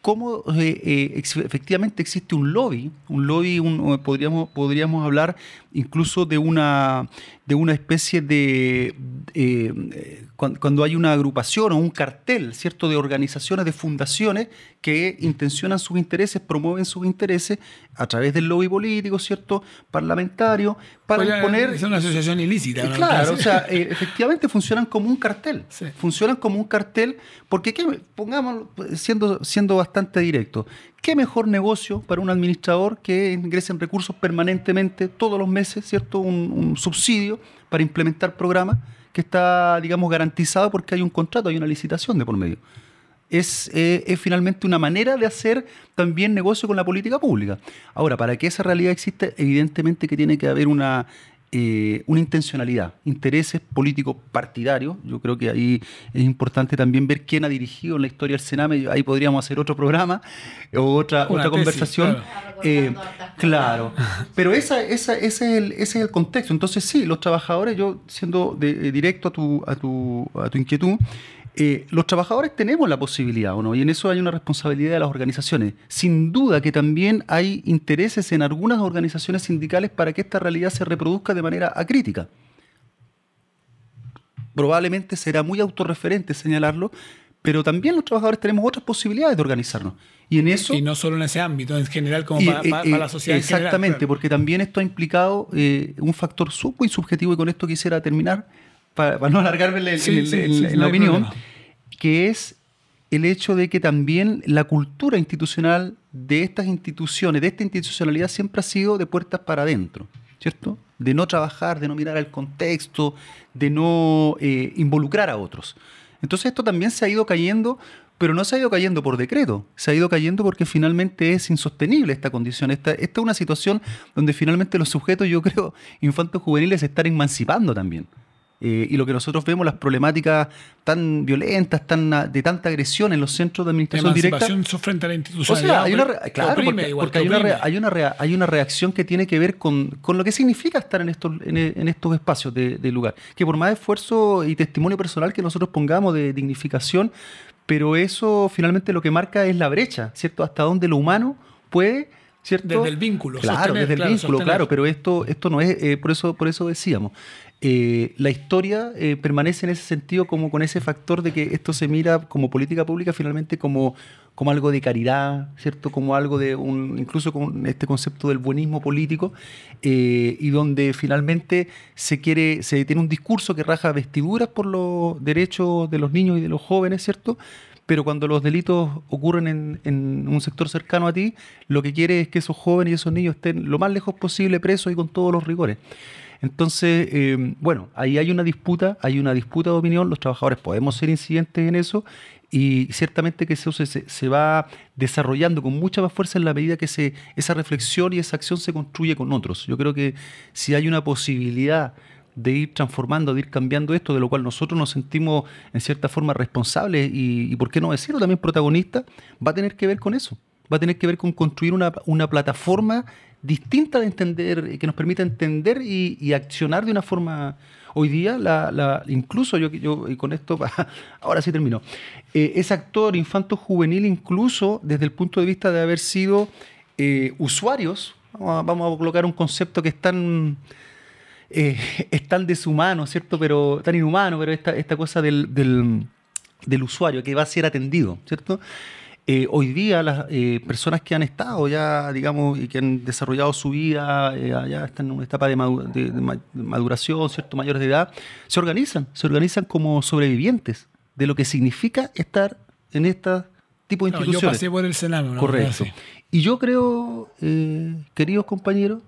cómo eh, eh, efectivamente existe un lobby, un lobby, un- podríamos, podríamos hablar incluso de una, de una especie de, eh, eh, cuan- cuando hay una agrupación o un cartel, ¿cierto?, de organizaciones, de fundaciones que intencionan sus intereses, promueven sus intereses a través del lobby político, ¿cierto?, parlamentario, para imponer... ser una asociación ilícita. ¿no? Claro, o sea, eh, efectivamente funcionan como un cartel. Sí. Funcionan como un cartel porque, ¿qué, pongamos, siendo, siendo bastante directo, ¿qué mejor negocio para un administrador que ingresen recursos permanentemente, todos los meses, ¿cierto? Un, subsidio para implementar programas que está, digamos, garantizado porque hay un contrato, hay una licitación de por medio. Eh, es finalmente una manera de hacer también negocio con la política pública. Ahora, para que esa realidad exista, evidentemente que tiene que haber una, eh, una intencionalidad, intereses políticos partidarios. Yo creo que ahí es importante también ver quién ha dirigido en la historia del Sename. Ahí podríamos hacer otro programa o otra, Una otra tesis, conversación. claro. Eh, claro, pero esa, esa- ese, es el, ese es el contexto. Entonces, sí, los trabajadores, yo siendo de- eh, directo a tu, a tu, a tu inquietud, eh, los trabajadores tenemos la posibilidad, ¿o no? Y en eso hay una responsabilidad de las organizaciones. Sin duda que también hay intereses en algunas organizaciones sindicales para que esta realidad se reproduzca de manera acrítica. Probablemente será muy autorreferente señalarlo, pero también los trabajadores tenemos otras posibilidades de organizarnos. Y en eso... Y no solo en ese ámbito, en general, como Y, para eh, eh, la sociedad. en general, Exactamente, claro. porque también esto ha implicado eh, un factor sub- muy subjetivo, y con esto quisiera terminar, para, para no alargarme en, el- Sí, en el- sí, en- sí, en no la opinión, problema. que es el hecho de que también la cultura institucional de estas instituciones, de esta institucionalidad, siempre ha sido de puertas para adentro, ¿cierto? De no trabajar, de no mirar al contexto, de no eh, involucrar a otros. Entonces esto también se ha ido cayendo, pero no se ha ido cayendo por decreto, se ha ido cayendo porque finalmente es insostenible esta condición. Esta, esta es una situación donde finalmente los sujetos, yo creo, infantos juveniles se están emancipando también. Eh, y lo que nosotros vemos, las problemáticas tan violentas, tan ah, de tanta agresión en los centros de administración directa. Frente a la O institucionalidad. sea, hay una, oprime, claro, porque, igual porque que hay, una hay, una hay una reacción que tiene que ver con, con lo que significa estar en estos, en, en estos espacios de, de lugar. Que por más esfuerzo y testimonio personal que nosotros pongamos de dignificación, pero eso finalmente lo que marca es la brecha, ¿cierto? Hasta dónde lo humano puede, ¿cierto? Desde el vínculo, Claro, sostener, desde el claro, vínculo, sostener. claro, pero esto, esto no es, eh, por, eso, por eso decíamos. Eh, la historia eh, permanece en ese sentido como con ese factor de que esto se mira como política pública finalmente como, como algo de caridad, ¿cierto? Como algo de un, incluso con este concepto del buenismo político, eh, y donde finalmente se quiere, se tiene un discurso que raja vestiduras por los derechos de los niños y de los jóvenes, ¿cierto? Pero cuando los delitos ocurren en, en un sector cercano a ti, lo que quiere es que esos jóvenes y esos niños estén lo más lejos posible presos y con todos los rigores. Entonces, eh, bueno, ahí hay una disputa, hay una disputa de opinión, los trabajadores podemos ser incidentes en eso y ciertamente que eso se, va desarrollando con mucha más fuerza en la medida que se, esa reflexión y esa acción se construye con otros. Yo creo que si hay una posibilidad de ir transformando, de ir cambiando esto, de lo cual nosotros nos sentimos en cierta forma responsables y, y por qué no decirlo también protagonistas, va a tener que ver con eso. Va a tener que ver con construir una plataforma distinta de entender, eh, que nos permita entender y, y accionar de una forma... Hoy día, la, la- incluso yo, yo, y con esto, ahora sí termino, eh, ese actor infanto-juvenil, incluso desde el punto de vista de haber sido eh, usuarios, vamos a, colocar un concepto que es tan, es tan deshumano, ¿cierto? Pero tan inhumano, pero esta, esta cosa del, del, del usuario que va a ser atendido, ¿cierto? Eh, hoy día las eh, personas que han estado ya, digamos, y que han desarrollado su vida, eh, ya están en una etapa de, madu- de- de ma- de maduración, ¿cierto? Mayores de edad, se organizan, se organizan como sobrevivientes de lo que significa estar en este tipo de yo instituciones. pasé por el Sename. una Correcto. Y yo creo, eh, queridos compañeros,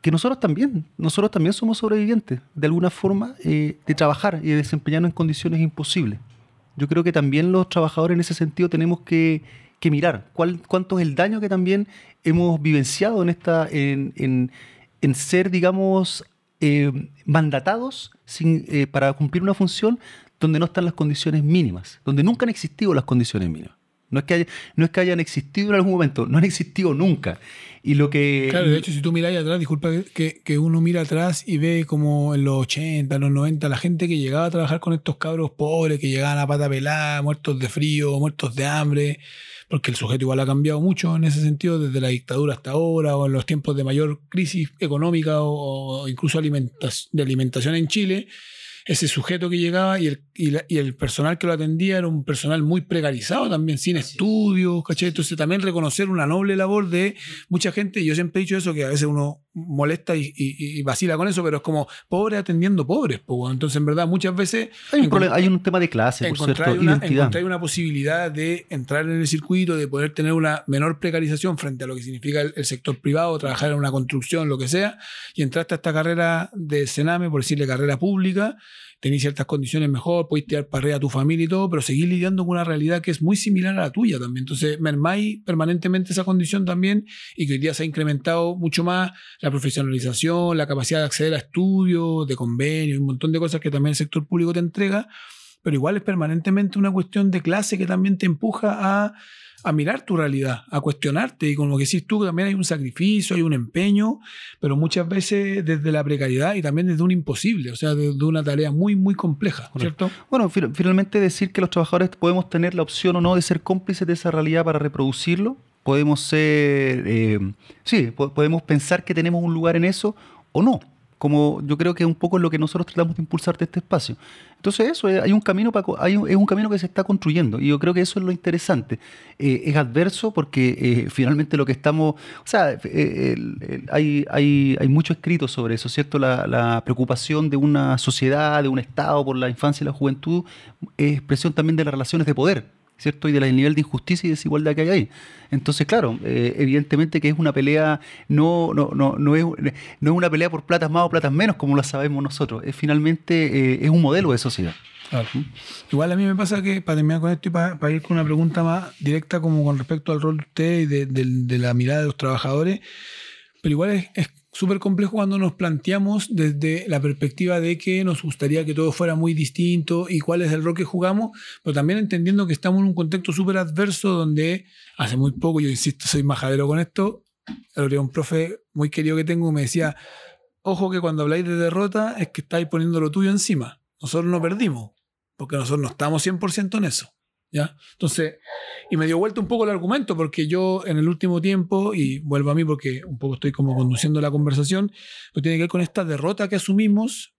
que nosotros también, nosotros también somos sobrevivientes, de alguna forma, de trabajar y de desempeñarnos en condiciones imposibles. Yo creo que también los trabajadores en ese sentido tenemos que, mirar cuál, cuánto es el daño que también hemos vivenciado en esta, en, en- ser, digamos, eh, mandatados sin, eh, para cumplir una función donde no están las condiciones mínimas, donde nunca han existido las condiciones mínimas. No es, que no es que hayan existido en algún momento, no han existido nunca. Y lo que... Claro, de hecho, si tú miráis atrás, disculpa que- que, uno mira atrás y ve como en los 80, en los 90, la gente que llegaba a trabajar con estos cabros pobres, que llegaban a pata pelada, muertos de frío, muertos de hambre, porque el sujeto igual ha cambiado mucho en ese sentido, desde la dictadura hasta ahora, o en los tiempos de mayor crisis económica o, o incluso alimentas- de alimentación en Chile. Ese sujeto que llegaba y el, y, la- y el personal que lo atendía era un personal muy precarizado también, sin estudios, ¿cachai? Entonces también reconocer una noble labor de mucha gente, y yo siempre he dicho eso, que a veces uno molesta y, y- y vacila con eso, pero es como pobre atendiendo pobres. po, entonces, en verdad, muchas veces hay, un problema- hay un tema de clase, por cierto, una, identidad. encontrar una posibilidad de entrar en el circuito, de poder tener una menor precarización frente a lo que significa el, el sector privado, trabajar en una construcción, lo que sea, y entraste a esta carrera de Sename, por decirle carrera pública, tenés ciertas condiciones mejor, podés tirar para a tu familia y todo, pero seguir lidiando con una realidad que es muy similar a la tuya también. Entonces, mermáis permanentemente esa condición también y que hoy día se ha incrementado mucho más la profesionalización, la capacidad de acceder a estudios, de convenios, un montón de cosas que también el sector público te entrega, pero igual es permanentemente una cuestión de clase que también te empuja a, a mirar tu realidad, a cuestionarte. Y como que decís tú, también hay un sacrificio, hay un empeño, pero muchas veces desde la precariedad y también desde un imposible, o sea, desde una tarea muy, muy compleja, ¿cierto? Bueno, fi- finalmente decir que los trabajadores podemos tener la opción o no de ser cómplices de esa realidad para reproducirlo. Podemos ser, eh, sí, po- podemos pensar que tenemos un lugar en eso o no. Como yo creo que es un poco lo que nosotros tratamos de impulsar de este espacio. Entonces eso, eh, hay un camino para, hay un, es un camino que se está construyendo y yo creo que eso es lo interesante. Eh, es adverso porque eh, finalmente lo que estamos, o sea, hay, hay, hay mucho escrito sobre eso, ¿cierto? La preocupación de una sociedad, de un Estado por la infancia y la juventud es expresión también de las relaciones de poder. ¿Cierto? Y del nivel de injusticia y desigualdad que hay ahí. Entonces, claro, eh, evidentemente que es una pelea, no, no, no, no, es, no es una pelea por platas más o platas menos, como lo sabemos nosotros. Es finalmente eh, es un modelo de sociedad. Igual a mí me pasa que, para terminar con esto y para, ir con una pregunta más directa como con respecto al rol de usted y de, la mirada de los trabajadores, pero igual es súper complejo cuando nos planteamos desde la perspectiva de que nos gustaría que todo fuera muy distinto y cuál es el rol que jugamos, pero también entendiendo que estamos en un contexto súper adverso donde hace muy poco, yo insisto, soy majadero con esto, un profe muy querido que tengo me decía, ojo que cuando habláis de derrota es que estáis poniendo lo tuyo encima. Nosotros no perdimos, porque nosotros no estamos 100% en eso. Entonces, y me dio vuelta un poco el argumento, porque yo en el último tiempo, y vuelvo a mí porque un poco estoy como conduciendo la conversación, pues tiene que ver con esta derrota que asumimos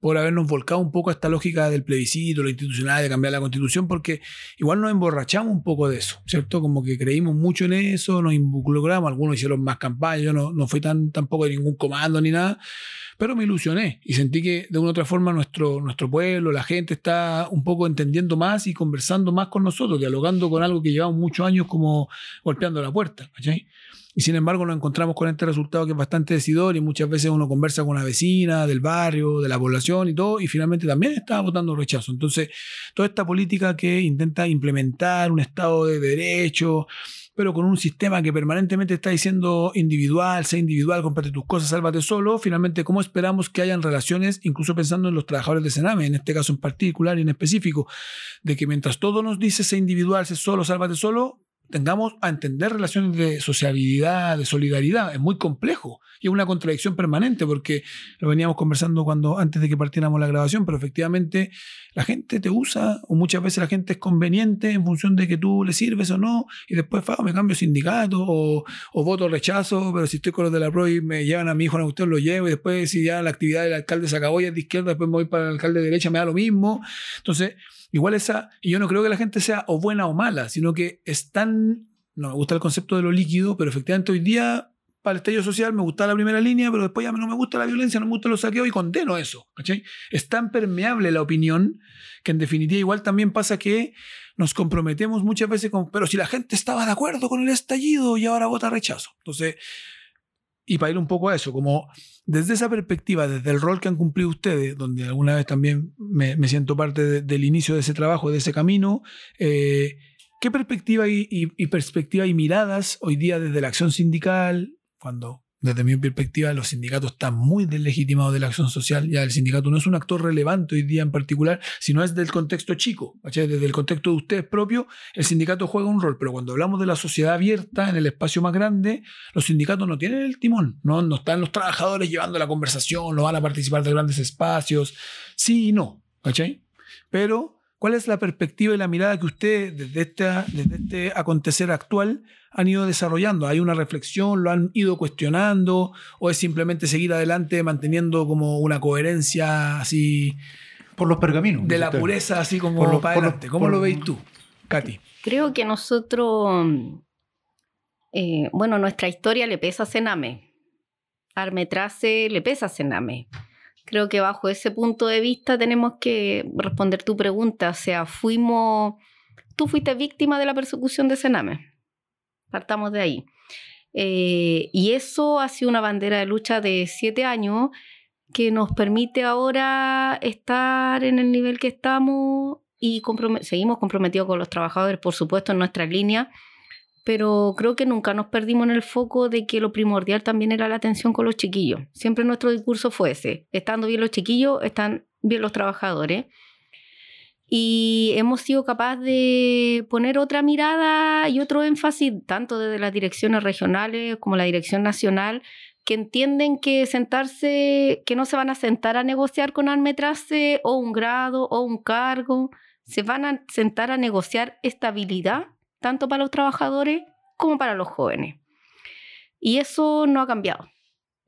por habernos volcado un poco a esta lógica del plebiscito, lo institucional, de cambiar la constitución, porque igual nos emborrachamos un poco de eso, ¿cierto? Como que creímos mucho en eso, nos involucramos, algunos hicieron más campañas, yo no, no fui tan, tampoco de ningún comando ni nada, pero me ilusioné y sentí que de una u otra forma nuestro, nuestro pueblo, la gente está un poco entendiendo más y conversando más con nosotros, dialogando con algo que llevamos muchos años como golpeando la puerta, ¿cachai? Y sin embargo nos encontramos con este resultado que es bastante decidor y muchas veces uno conversa con una vecina del barrio, de la población y todo, y finalmente también está votando rechazo. Entonces, toda esta política que intenta implementar un Estado de derecho, pero con un sistema que permanentemente está diciendo individual, sé individual, cómprate tus cosas, sálvate solo, finalmente, ¿cómo esperamos que hayan relaciones, incluso pensando en los trabajadores de Sename, en este caso en particular y en específico, de que mientras todo nos dice sé individual, sé solo, sálvate solo, tengamos a entender relaciones de sociabilidad, de solidaridad. Es muy complejo y es una contradicción permanente porque lo veníamos conversando cuando antes de que partiéramos la grabación, pero efectivamente la gente te usa o muchas veces la gente es conveniente en función de que tú le sirves o no y después fa, me cambio sindicato o, o voto rechazo, pero si estoy con los de la PRO y me llevan a mi hijo a usted lo llevo y después si ya la actividad del alcalde se acabó y es de izquierda, después me voy para el alcalde de derecha, me da lo mismo. Entonces, igual esa, y yo no creo que la gente sea o buena o mala, sino que es tan, no me gusta el concepto de lo líquido, pero efectivamente hoy día para el estallido social me gusta la primera línea, pero después ya no me gusta la violencia, no me gusta los saqueos y condeno eso. ¿cachai? Es tan permeable la opinión que en definitiva igual también pasa que nos comprometemos muchas veces con, pero si la gente estaba de acuerdo con el estallido y ahora vota rechazo. Entonces, y para ir un poco a eso, como desde esa perspectiva, desde el rol que han cumplido ustedes, donde alguna vez también me, siento parte de- del inicio de ese trabajo, de ese camino, eh, ¿qué perspectiva y, y- y perspectiva y miradas hoy día desde la acción sindical, cuando desde mi perspectiva los sindicatos están muy deslegitimados de la acción social, ya el sindicato no es un actor relevante hoy día en particular, sino es del contexto chico, ¿cachai? desde el contexto de ustedes propios, el sindicato juega un rol, pero cuando hablamos de la sociedad abierta, en el espacio más grande, los sindicatos no tienen el timón, no, no están los trabajadores llevando la conversación, no van a participar de grandes espacios, sí y no, ¿cachai? Pero, ¿cuál es la perspectiva y la mirada que ustedes desde, desde este acontecer actual han ido desarrollando? ¿Hay una reflexión? ¿Lo han ido cuestionando? ¿O es simplemente seguir adelante manteniendo como una coherencia así Por los pergaminos. de la pureza, así como Por lo- para por lo- adelante? ¿Cómo por- lo veis tú, Katy? Creo que nosotros, eh, bueno, nuestra historia le pesa a Sename. Armetrace le pesa a Sename. Creo que bajo ese punto de vista tenemos que responder tu pregunta. O sea, fuimos, tú fuiste víctima de la persecución de Sename. Partamos de ahí. Eh, y eso ha sido una bandera de lucha de siete años que nos permite ahora estar en el nivel que estamos y comprome- seguimos comprometidos con los trabajadores, por supuesto, en nuestra línea, pero creo que nunca nos perdimos en el foco de que lo primordial también era la atención con los chiquillos. Siempre nuestro discurso fue ese, estando bien los chiquillos, están bien los trabajadores. Y hemos sido capaces de poner otra mirada y otro énfasis, tanto desde las direcciones regionales como la dirección nacional, que entienden que sentarse, que no se van a sentar a negociar con Almetrace o un grado o un cargo, se van a sentar a negociar estabilidad, tanto para los trabajadores como para los jóvenes. Y eso no ha cambiado.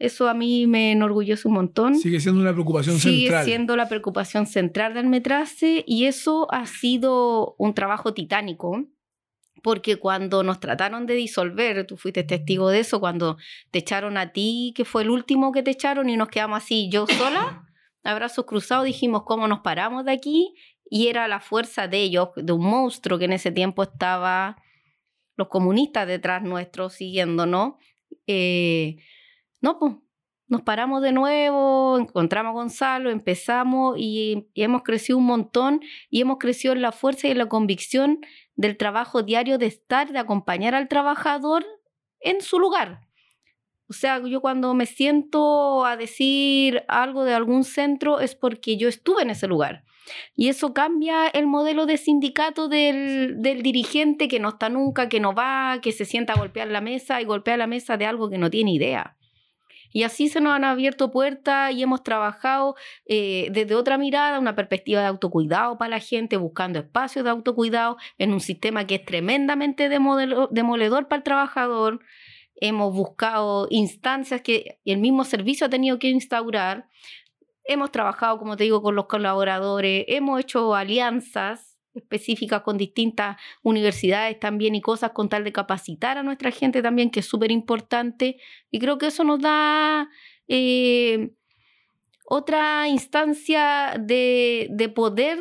Eso a mí me enorgullece un montón Sigue siendo una preocupación sigue central. siendo la preocupación central del metraje y eso ha sido un trabajo titánico porque cuando nos trataron de disolver, tú fuiste testigo de eso, cuando te echaron a ti, que fue el último que te echaron y nos quedamos así, yo sola, abrazos cruzados, dijimos cómo nos paramos de aquí y era la fuerza de ellos, de un monstruo que en ese tiempo estaba los comunistas detrás nuestro siguiéndonos. Eh, no, pues nos paramos de nuevo, encontramos a Gonzalo, empezamos y, hemos crecido un montón y hemos crecido en la fuerza y en la convicción del trabajo diario de estar, de acompañar al trabajador en su lugar. O sea, yo cuando me siento a decir algo de algún centro es porque yo estuve en ese lugar. Y eso cambia el modelo de sindicato del, del dirigente que no está nunca, que no va, que se sienta a golpear la mesa y golpea la mesa de algo que no tiene idea. Y así se nos han abierto puertas y hemos trabajado eh, desde otra mirada, una perspectiva de autocuidado para la gente, buscando espacios de autocuidado en un sistema que es tremendamente demoledor para el trabajador. Hemos buscado instancias que el mismo servicio ha tenido que instaurar. Hemos trabajado, como te digo, con los colaboradores, hemos hecho alianzas específicas con distintas universidades también y cosas con tal de capacitar a nuestra gente también, que es súper importante. Y creo que eso nos da eh, otra instancia de, de poder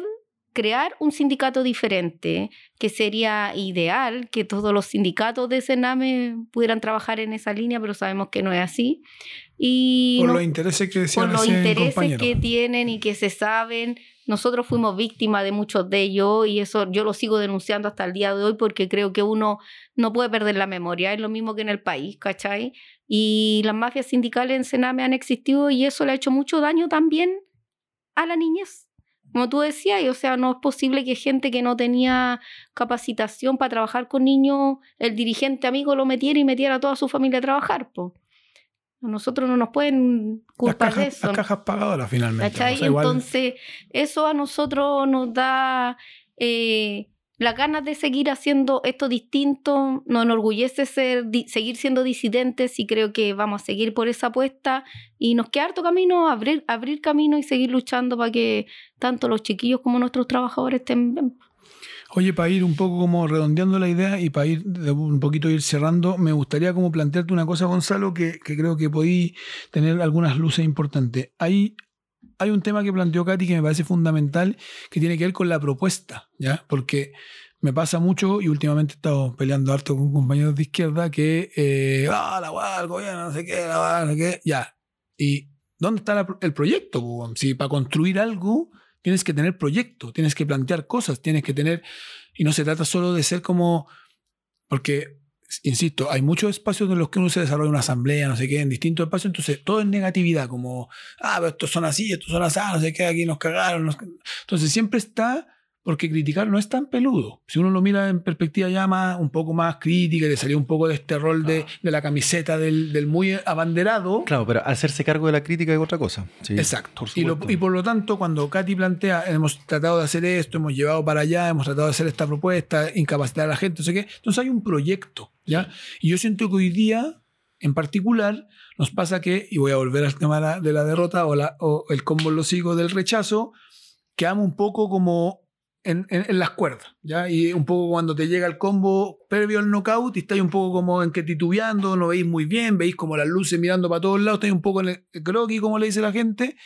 crear un sindicato diferente, que sería ideal que todos los sindicatos de Sename pudieran trabajar en esa línea, pero sabemos que no es así. Y por no- los intereses que por los ese intereses compañero. que tienen y que se saben. Nosotros fuimos víctimas de muchos de ellos y eso yo lo sigo denunciando hasta el día de hoy porque creo que uno no puede perder la memoria, es lo mismo que en el país, ¿cachai? Y las mafias sindicales en Sename han existido y eso le ha hecho mucho daño también a la niñez. como tú decías, o sea, no es posible que gente que no tenía capacitación para trabajar con niños, el dirigente amigo lo metiera y metiera a toda su familia a trabajar, po. A nosotros no nos pueden Las culpar de cajas, eso. las cajas pagadoras finalmente. ¿Cachai? O sea, igual- Entonces, eso a nosotros nos da eh, las ganas de seguir haciendo esto distinto, nos enorgullece ser, di- seguir siendo disidentes y creo que vamos a seguir por esa apuesta y nos queda harto camino, abrir, abrir camino y seguir luchando para que tanto los chiquillos como nuestros trabajadores estén bien. Oye, para ir un poco como redondeando la idea y para ir un poquito ir cerrando, me gustaría como plantearte una cosa, Gonzalo, que, que creo que podí tener algunas luces importantes. Hay, hay un tema que planteó Katy que me parece fundamental, que tiene que ver con la propuesta, ¿ya? Porque me pasa mucho y últimamente he estado peleando harto con compañeros de izquierda que, eh, ah, la weá, el gobierno, no sé qué, la weá, no sé qué, ya. ¿Y dónde está la- el proyecto? Si para construir algo tienes que tener proyecto, tienes que plantear cosas, tienes que tener... Y no se trata solo de ser como... Porque, insisto, hay muchos espacios en los que uno se desarrolla una asamblea, no sé qué, en distintos espacios, entonces todo es negatividad, como, ah, pero estos son así, estos son así, no sé qué, aquí nos cagaron. nos- Entonces siempre está, porque criticar no es tan peludo. Si uno lo mira en perspectiva ya más, un poco más crítica, y le salió un poco de este rol de, de la camiseta del, del muy abanderado. Claro, pero hacerse cargo de la crítica es otra cosa. Sí, Exacto. por y, lo- y por lo tanto, cuando Katy plantea, hemos tratado de hacer esto, hemos llevado para allá, hemos tratado de hacer esta propuesta, incapacitar a la gente, no sé qué, entonces hay un proyecto, ¿ya? Y yo siento que hoy día, en particular, nos pasa que, y voy a volver al tema de la- de la derrota o, la, o el combo lo sigo del rechazo, quedamos un poco como en, en- en las cuerdas, ¿ya? Y un poco cuando te llega el combo previo al knockout y estáis un poco como en que titubeando, no veis muy bien, veis como las luces mirando para todos lados, estáis un poco en el croquis, como le dice la gente,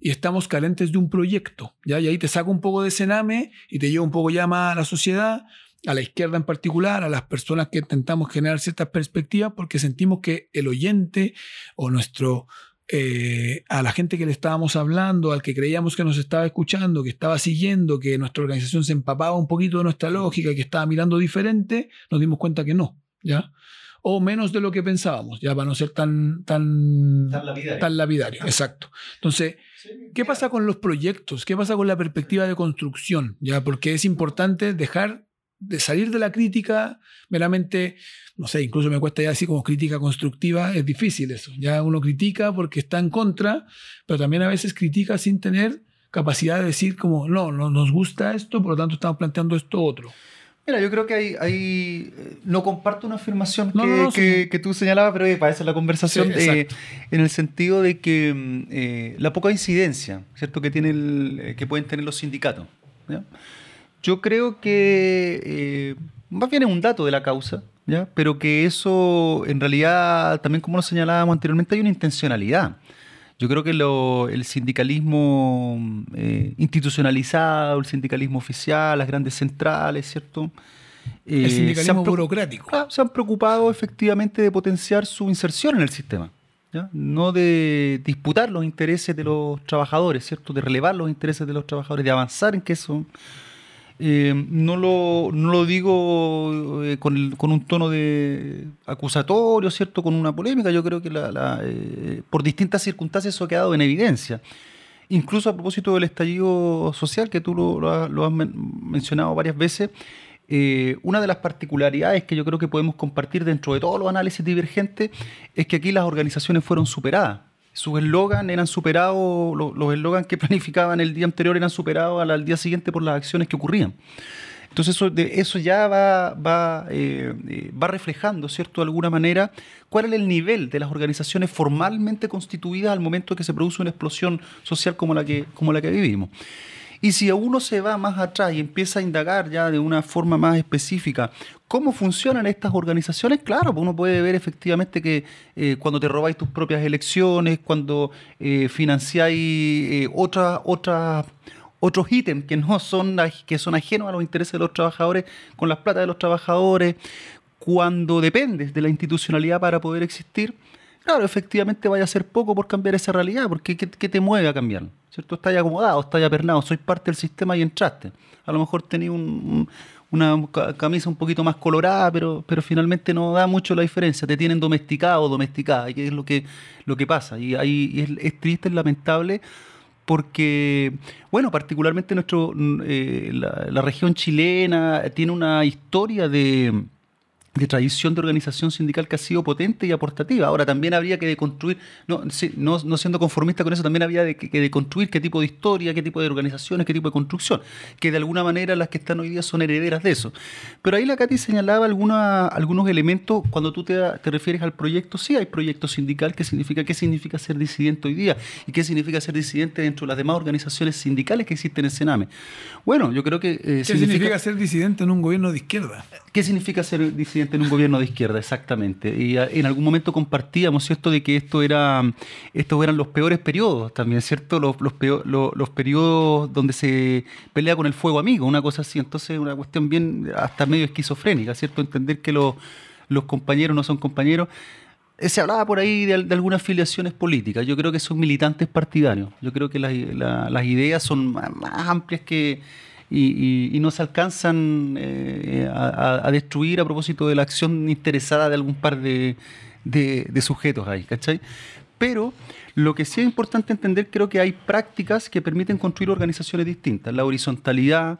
y estamos carentes de un proyecto, ¿ya? Y ahí te saca un poco de cename y te lleva un poco ya más a la sociedad, a la izquierda en particular, a las personas que intentamos generar ciertas perspectivas, porque sentimos que el oyente o nuestro eh, a la gente que le estábamos hablando, al que creíamos que nos estaba escuchando, que estaba siguiendo, que nuestra organización se empapaba un poquito de nuestra lógica, que estaba mirando diferente, nos dimos cuenta que no, ¿ya? O menos de lo que pensábamos, ya para no ser tan, tan, tan lapidario. Exacto. Entonces, ¿qué pasa con los proyectos? ¿Qué pasa con la perspectiva de construcción? ¿Ya? Porque es importante dejar de salir de la crítica meramente, no sé, incluso me cuesta ya así como crítica constructiva, es difícil eso. Ya uno critica porque está en contra, pero también a veces critica sin tener capacidad de decir como, no, no nos gusta esto, por lo tanto estamos planteando esto otro. Mira, yo creo que hay, hay eh, no comparto una afirmación No, que, no, no, que- sí. que tú señalabas, pero eh, para eso es la conversación, Sí, eh, en el sentido de que mm, eh, la poca incidencia, ¿cierto? Que, tiene el- eh, que pueden tener los sindicatos. ¿ya? Yo creo que eh, más bien es un dato de la causa, ¿ya? Pero que eso, en realidad, también como lo señalábamos anteriormente, hay una intencionalidad. Yo creo que lo- el sindicalismo eh, institucionalizado, el sindicalismo oficial, las grandes centrales, ¿cierto? Eh, El sindicalismo burocrático. Ah, se han preocupado efectivamente de potenciar su inserción en el sistema, ¿ya? no de disputar los intereses de los trabajadores, ¿cierto? de relevar los intereses de los trabajadores, de avanzar en que eso. Eh, no, lo, no lo digo eh, con, con un tono de acusatorio, ¿cierto? Con una polémica. Yo creo que la- eh, por distintas circunstancias eso ha quedado en evidencia. Incluso a propósito del estallido social, que tú lo, has, mencionado varias veces, una de las particularidades que yo creo que podemos compartir dentro de todos los análisis divergentes es que aquí las organizaciones fueron superadas. Sus eslogan eran superados, lo- los eslogan que planificaban el día anterior eran superados al, al día siguiente por las acciones que ocurrían. Entonces eso, de, eso ya va, va, eh, eh, va reflejando, ¿cierto?, de alguna manera, cuál es el nivel de las organizaciones formalmente constituidas al momento que se produce una explosión social como la que, como la que vivimos. Y si uno se va más atrás y empieza a indagar ya de una forma más específica cómo funcionan estas organizaciones, claro, pues uno puede ver efectivamente que eh, cuando te robáis tus propias elecciones, cuando eh, financiáis eh, otras otras otros ítems que no son que son ajenos a los intereses de los trabajadores con las plata de los trabajadores, cuando dependes de la institucionalidad para poder existir, claro, efectivamente vaya a ser poco por cambiar esa realidad, porque ¿qué, qué te mueve a cambiarlo? ¿Cierto? Estás acomodado, estás ya pernado, soy parte del sistema y entraste. A lo mejor un- una ca- camisa un poquito más colorada, pero, pero finalmente no da mucho la diferencia. Te tienen domesticado o domesticada, y es lo que, lo que pasa. Y ahí es, triste, es lamentable, porque, bueno, particularmente nuestro, eh, la región chilena tiene una historia de de tradición de organización sindical que ha sido potente y aportativa. Ahora también habría que deconstruir, no, no, no siendo conformista con eso, también habría de, que, que deconstruir qué tipo de historia, qué tipo de organizaciones, qué tipo de construcción, que de alguna manera las que están hoy día son herederas de eso. Pero ahí la Katy señalaba alguna, algunos elementos cuando tú te, te refieres al proyecto, sí hay proyecto sindical, ¿qué significa, qué significa ser disidente hoy día? ¿Y qué significa ser disidente dentro de las demás organizaciones sindicales que existen en Sename? Bueno, yo creo que... eh, ¿Qué significa ser disidente en un gobierno de izquierda? ¿Qué significa ser disidente en un gobierno de izquierda? Exactamente. Y a- en algún momento compartíamos, ¿cierto?, de que esto era, estos eran los peores periodos también, ¿cierto? Los, los, peo- lo- los periodos donde se pelea con el fuego amigo, una cosa así. Entonces, una cuestión bien hasta medio esquizofrénica, ¿cierto? Entender que los, los compañeros no son compañeros. Eh, Se hablaba por ahí de, de algunas filiaciones políticas. Yo creo que son militantes partidarios. Yo creo que las, la- las ideas son más amplias que y, y- no se alcanzan eh, a, destruir a propósito de la acción interesada de algún par de, de- sujetos ahí, ¿cachai? Pero lo que sí es importante entender, creo que hay prácticas que permiten construir organizaciones distintas. La horizontalidad,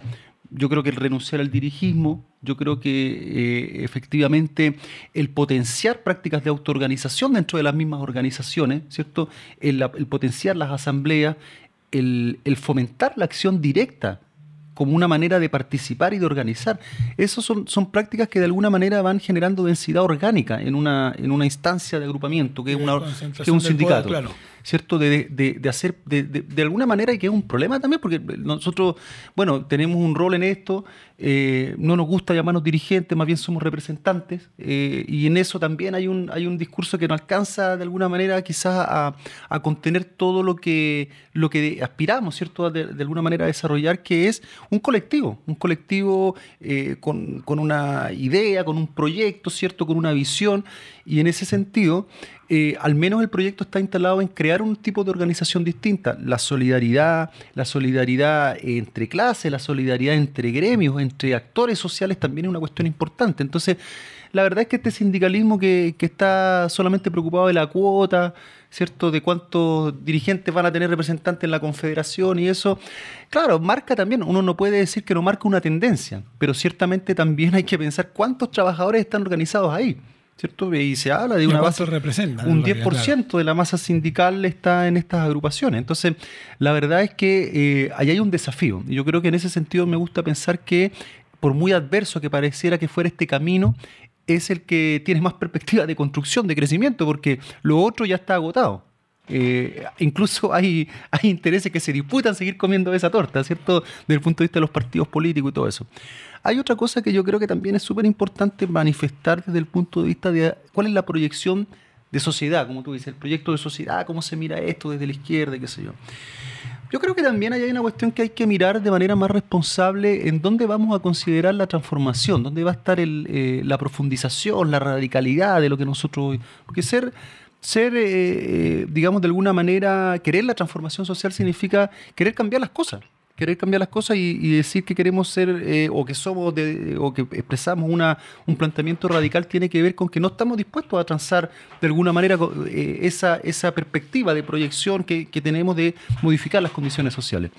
yo creo que el renunciar al dirigismo, yo creo que eh, efectivamente el potenciar prácticas de autoorganización dentro de las mismas organizaciones, ¿cierto? El, potenciar las asambleas, el fomentar la acción directa como una manera de participar y de organizar. Esas son, son prácticas que de alguna manera van generando densidad orgánica en una, en una instancia de agrupamiento, que es, una, que es un sindicato. poder, claro. ¿Cierto? De, de- hacer, de, de- alguna manera, y que es un problema también, porque nosotros, bueno, tenemos un rol en esto, eh, no nos gusta llamarnos dirigentes, más bien somos representantes, eh, y en eso también hay un, hay un discurso que no alcanza de alguna manera quizás a, a contener todo lo que, lo que aspiramos, ¿cierto? De alguna manera a desarrollar, que es un colectivo, un colectivo eh, con, con una idea, con un proyecto, ¿cierto? Con una visión, y en ese sentido, eh, al menos el proyecto está instalado en crear un tipo de organización distinta. La solidaridad, la solidaridad entre clases, la solidaridad entre gremios, entre actores sociales también es una cuestión importante. Entonces, la verdad es que este sindicalismo que, que está solamente preocupado de la cuota, ¿cierto? De cuántos dirigentes van a tener representantes en la confederación y eso, claro, marca también, uno no puede decir que no marca una tendencia, pero ciertamente también hay que pensar cuántos trabajadores están organizados ahí. ¿Cierto? Y se habla de ¿Y una base, representan, un en realidad? 10% de la masa sindical está en estas agrupaciones. Entonces, la verdad es que eh, ahí hay un desafío. Y yo creo que en ese sentido me gusta pensar que, por muy adverso que pareciera que fuera este camino, es el que tiene más perspectiva de construcción, de crecimiento, porque lo otro ya está agotado. Eh, incluso hay, hay intereses que se disputan seguir comiendo esa torta, ¿cierto? Desde el punto de vista de los partidos políticos y todo eso. Hay otra cosa que yo creo que también es súper importante manifestar desde el punto de vista de cuál es la proyección de sociedad, como tú dices, el proyecto de sociedad, cómo se mira esto desde la izquierda, qué sé yo. Yo creo que también hay una cuestión que hay que mirar de manera más responsable en dónde vamos a considerar la transformación, dónde va a estar eh, la profundización, la radicalidad de lo que nosotros... Porque ser, ser eh, eh, digamos, de alguna manera, querer la transformación social significa querer cambiar las cosas. Querer cambiar las cosas y, decir que queremos ser eh, o que somos de- o que expresamos una, un planteamiento radical tiene que ver con que no estamos dispuestos a transar de alguna manera eh, esa, esa perspectiva de proyección que, que tenemos de modificar las condiciones sociales.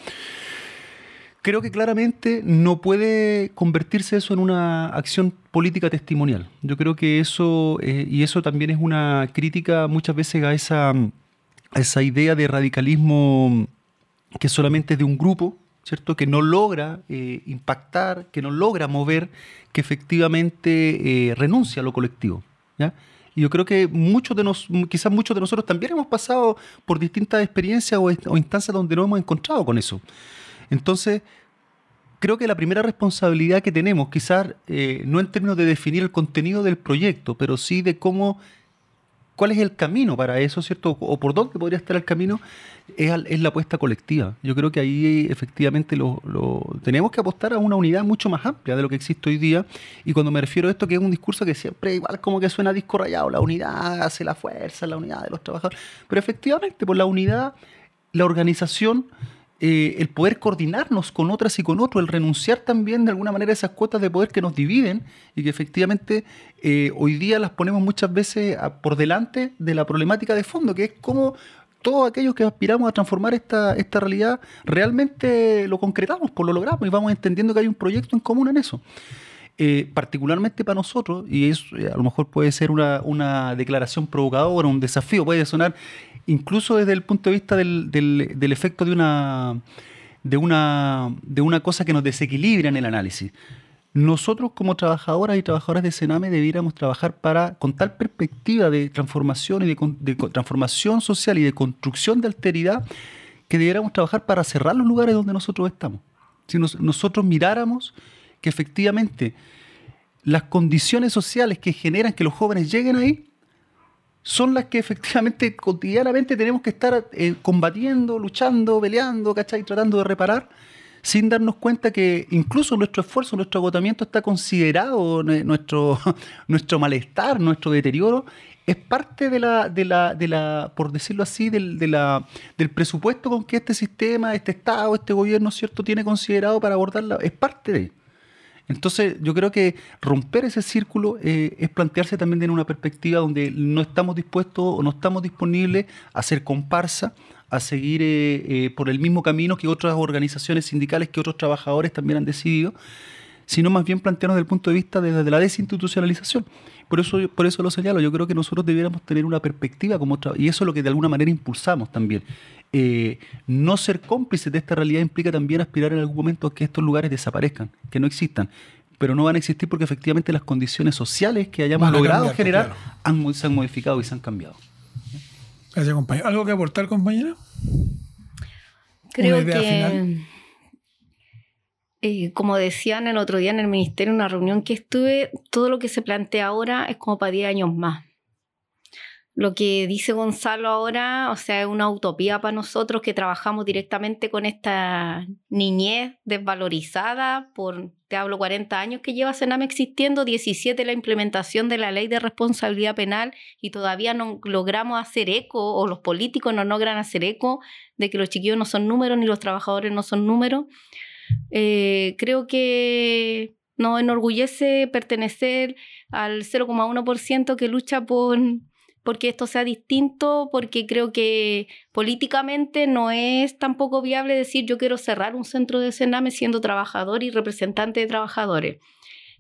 Creo que claramente no puede convertirse eso en una acción política testimonial. Yo creo que eso, eh, y eso también es una crítica muchas veces a esa, a esa idea de radicalismo que solamente es de un grupo, ¿cierto? Que no logra eh, impactar, que no logra mover, que efectivamente eh, renuncia a lo colectivo. Y yo creo que muchos de nos, quizás muchos de nosotros también hemos pasado por distintas experiencias o, instancias donde nos hemos encontrado con eso. Entonces, creo que la primera responsabilidad que tenemos, quizás eh, no en términos de definir el contenido del proyecto, pero sí de cómo, cuál es el camino para eso, ¿cierto? O por dónde podría estar el camino, es, la apuesta colectiva. Yo creo que ahí efectivamente lo- tenemos que apostar a una unidad mucho más amplia de lo que existe hoy día. Y cuando me refiero a esto, que es un discurso que siempre igual como que suena disco rayado, la unidad hace la fuerza, la unidad de los trabajadores. Pero efectivamente, por la unidad, la organización eh, el poder coordinarnos con otras y con otros, el renunciar también de alguna manera a esas cuotas de poder que nos dividen y que efectivamente eh, hoy día las ponemos muchas veces a- por delante de la problemática de fondo, que es cómo, todos aquellos que aspiramos a transformar esta, esta realidad, realmente lo concretamos, pues lo logramos y vamos entendiendo que hay un proyecto en común en eso. Eh, particularmente para nosotros, y eso eh, a lo mejor puede ser una, una declaración provocadora, un desafío, puede sonar incluso desde el punto de vista del, del- efecto de una, de, una, de una cosa que nos desequilibra en el análisis. Nosotros como trabajadoras y trabajadoras de Sename debiéramos trabajar para, con tal perspectiva de transformación y de, de transformación social y de construcción de alteridad, que debiéramos trabajar para cerrar los lugares donde nosotros estamos. Si nos- nosotros miráramos que efectivamente las condiciones sociales que generan que los jóvenes lleguen ahí son las que efectivamente cotidianamente tenemos que estar eh, combatiendo, luchando, peleando, ¿cachai? Tratando de reparar, sin darnos cuenta que incluso nuestro esfuerzo, nuestro agotamiento está considerado, nuestro, nuestro malestar, nuestro deterioro, es parte de la, de la, de la por decirlo así, del, de la, del presupuesto con que este sistema, este Estado, este gobierno, ¿cierto?, tiene considerado para abordarla, es parte de. Entonces, yo creo que romper ese círculo eh, es plantearse también en una perspectiva donde no estamos dispuestos o no estamos disponibles a hacer comparsa, a seguir eh, eh, por el mismo camino que otras organizaciones sindicales, que otros trabajadores también han decidido, sino más bien plantearnos desde el punto de vista de la desinstitucionalización. Por eso, por eso lo señalo, yo creo que nosotros debiéramos tener una perspectiva como otra, y eso es lo que de alguna manera impulsamos también. Eh, no ser cómplices de esta realidad implica también aspirar en algún momento a que estos lugares desaparezcan, que no existan. Pero no van a existir porque efectivamente las condiciones sociales que hayamos logrado cambiar, generar claro. han se han modificado y se han cambiado. Gracias, compañero. ¿Algo que aportar, compañera? Creo que, eh, como decían el otro día en el ministerio, en una reunión que estuve, todo lo que se plantea ahora es como para 10 años más. Lo que dice Gonzalo ahora, o sea, es una utopía para nosotros que trabajamos directamente con esta niñez desvalorizada por, te hablo, 40 años que lleva Sename existiendo, 17 la implementación de la ley de responsabilidad penal y todavía no logramos hacer eco, o los políticos no logran hacer eco de que los chiquillos no son números ni los trabajadores no son números. Eh, creo que nos enorgullece pertenecer al 0,1% que lucha por porque esto sea distinto, porque creo que políticamente no es tampoco viable decir yo quiero cerrar un centro de Sename siendo trabajador y representante de trabajadores.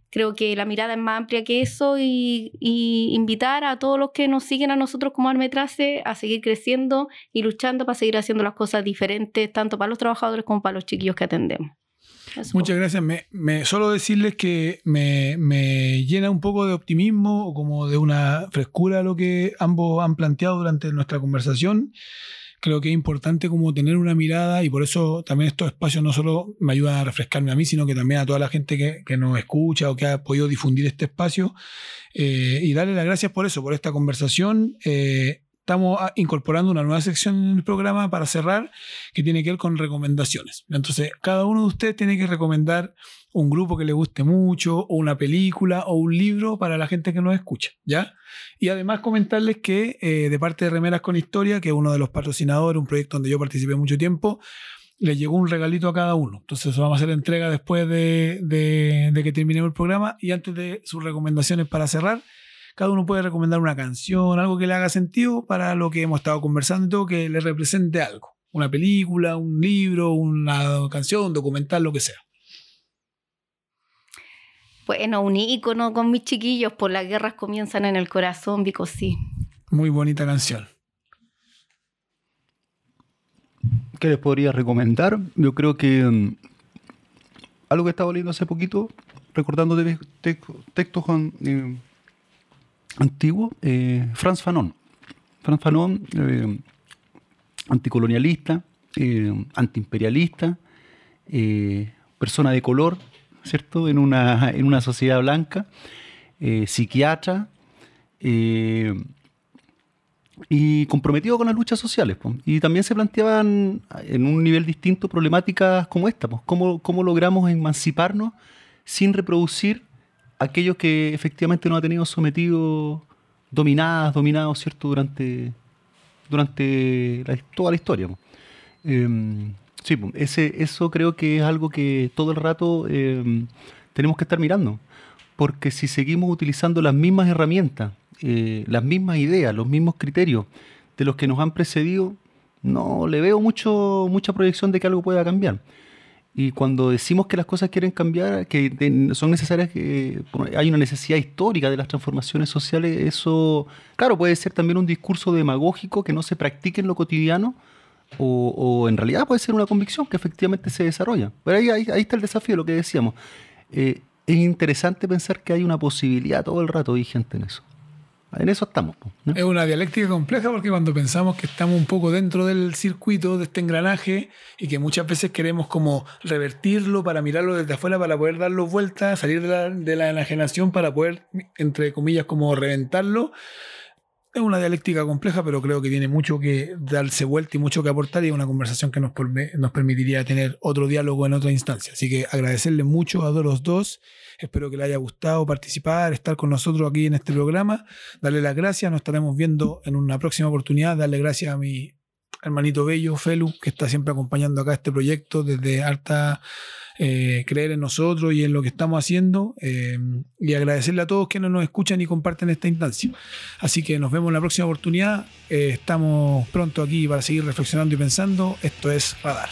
Creo que la mirada es más amplia que eso y, y invitar a todos los que nos siguen a nosotros como Armetrace a seguir creciendo y luchando para seguir haciendo las cosas diferentes, tanto para los trabajadores como para los chiquillos que atendemos. Eso. Muchas gracias. Me, me- solo decirles que me, me llena un poco de optimismo o como de una frescura lo que ambos han planteado durante nuestra conversación. Creo que es importante como tener una mirada y por eso también estos espacios no solo me ayudan a refrescarme a mí, sino que también a toda la gente que, que nos escucha o que ha podido difundir este espacio. Eh, y darle las gracias por eso, por esta conversación. Eh, estamos ah, incorporando una nueva sección en el programa para cerrar que tiene que ver con recomendaciones. Entonces, cada uno de ustedes tiene que recomendar un grupo que le guste mucho, o una película, o un libro para la gente que nos escucha, ¿ya? Y además comentarles que eh, de parte de Remeras con Historia, que es uno de los patrocinadores, un proyecto donde yo participé mucho tiempo, le llegó un regalito a cada uno. Entonces, vamos a hacer entrega después de, de- de que terminemos el programa y antes de sus recomendaciones para cerrar. Cada uno puede recomendar una canción, algo que le haga sentido para lo que hemos estado conversando que le represente algo. Una película, un libro, una canción, un documental, lo que sea. Bueno, un ícono con mis chiquillos, por las guerras comienzan en el corazón, Bicosí. Muy bonita canción. ¿Qué les podría recomendar? Yo creo que mm, algo que estaba leyendo hace poquito, recordando de te- textos an- eh, antiguos, eh, Franz Fanon. Franz Fanon, eh, anticolonialista, eh, antiimperialista, persona de color, ¿cierto? En una, en una sociedad blanca, psiquiatra, y comprometido con las luchas sociales. Y también se planteaban en un nivel distinto problemáticas como esta. po. ¿Cómo, ¿Cómo logramos emanciparnos sin reproducir aquellos que efectivamente nos ha tenido sometidos, dominadas, dominados, ¿cierto? Durante, durante la- toda la historia. Em, sí, ese, eso creo que es algo que todo el rato em, tenemos que estar mirando. Porque si seguimos utilizando las mismas herramientas, eh, las mismas ideas, los mismos criterios de los que nos han precedido, no le veo mucho, mucha proyección de que algo pueda cambiar. Y cuando decimos que las cosas quieren cambiar, que son necesarias, que hay una necesidad histórica de las transformaciones sociales, eso, claro, puede ser también un discurso demagógico que no se practique en lo cotidiano, o, o en realidad puede ser una convicción que efectivamente se desarrolla. Pero ahí está el desafío, lo que decíamos. Eh, es interesante pensar que hay una posibilidad todo el rato vigente en eso. En eso estamos. Es una dialéctica compleja porque cuando pensamos que estamos un poco dentro del circuito, de este engranaje, y que muchas veces queremos como revertirlo para mirarlo desde afuera, para poder darlo vueltas, salir de la, de la enajenación para poder, entre comillas, como reventarlo, es una dialéctica compleja, pero creo que tiene mucho que darse vuelta y mucho que aportar y es una conversación que nos, nos permitiría tener otro diálogo en otra instancia. Así que agradecerle mucho a los dos. Espero que les haya gustado participar, estar con nosotros aquí en este programa. Darle las gracias, nos estaremos viendo en una próxima oportunidad. Darle gracias a mi hermanito bello, Felu, que está siempre acompañando acá este proyecto desde harta eh, creer en nosotros y en lo que estamos haciendo. eh, y agradecerle a todos quienes nos escuchan y comparten esta instancia. Así que nos vemos en la próxima oportunidad. Eh, estamos pronto aquí para seguir reflexionando y pensando. Esto es Radar.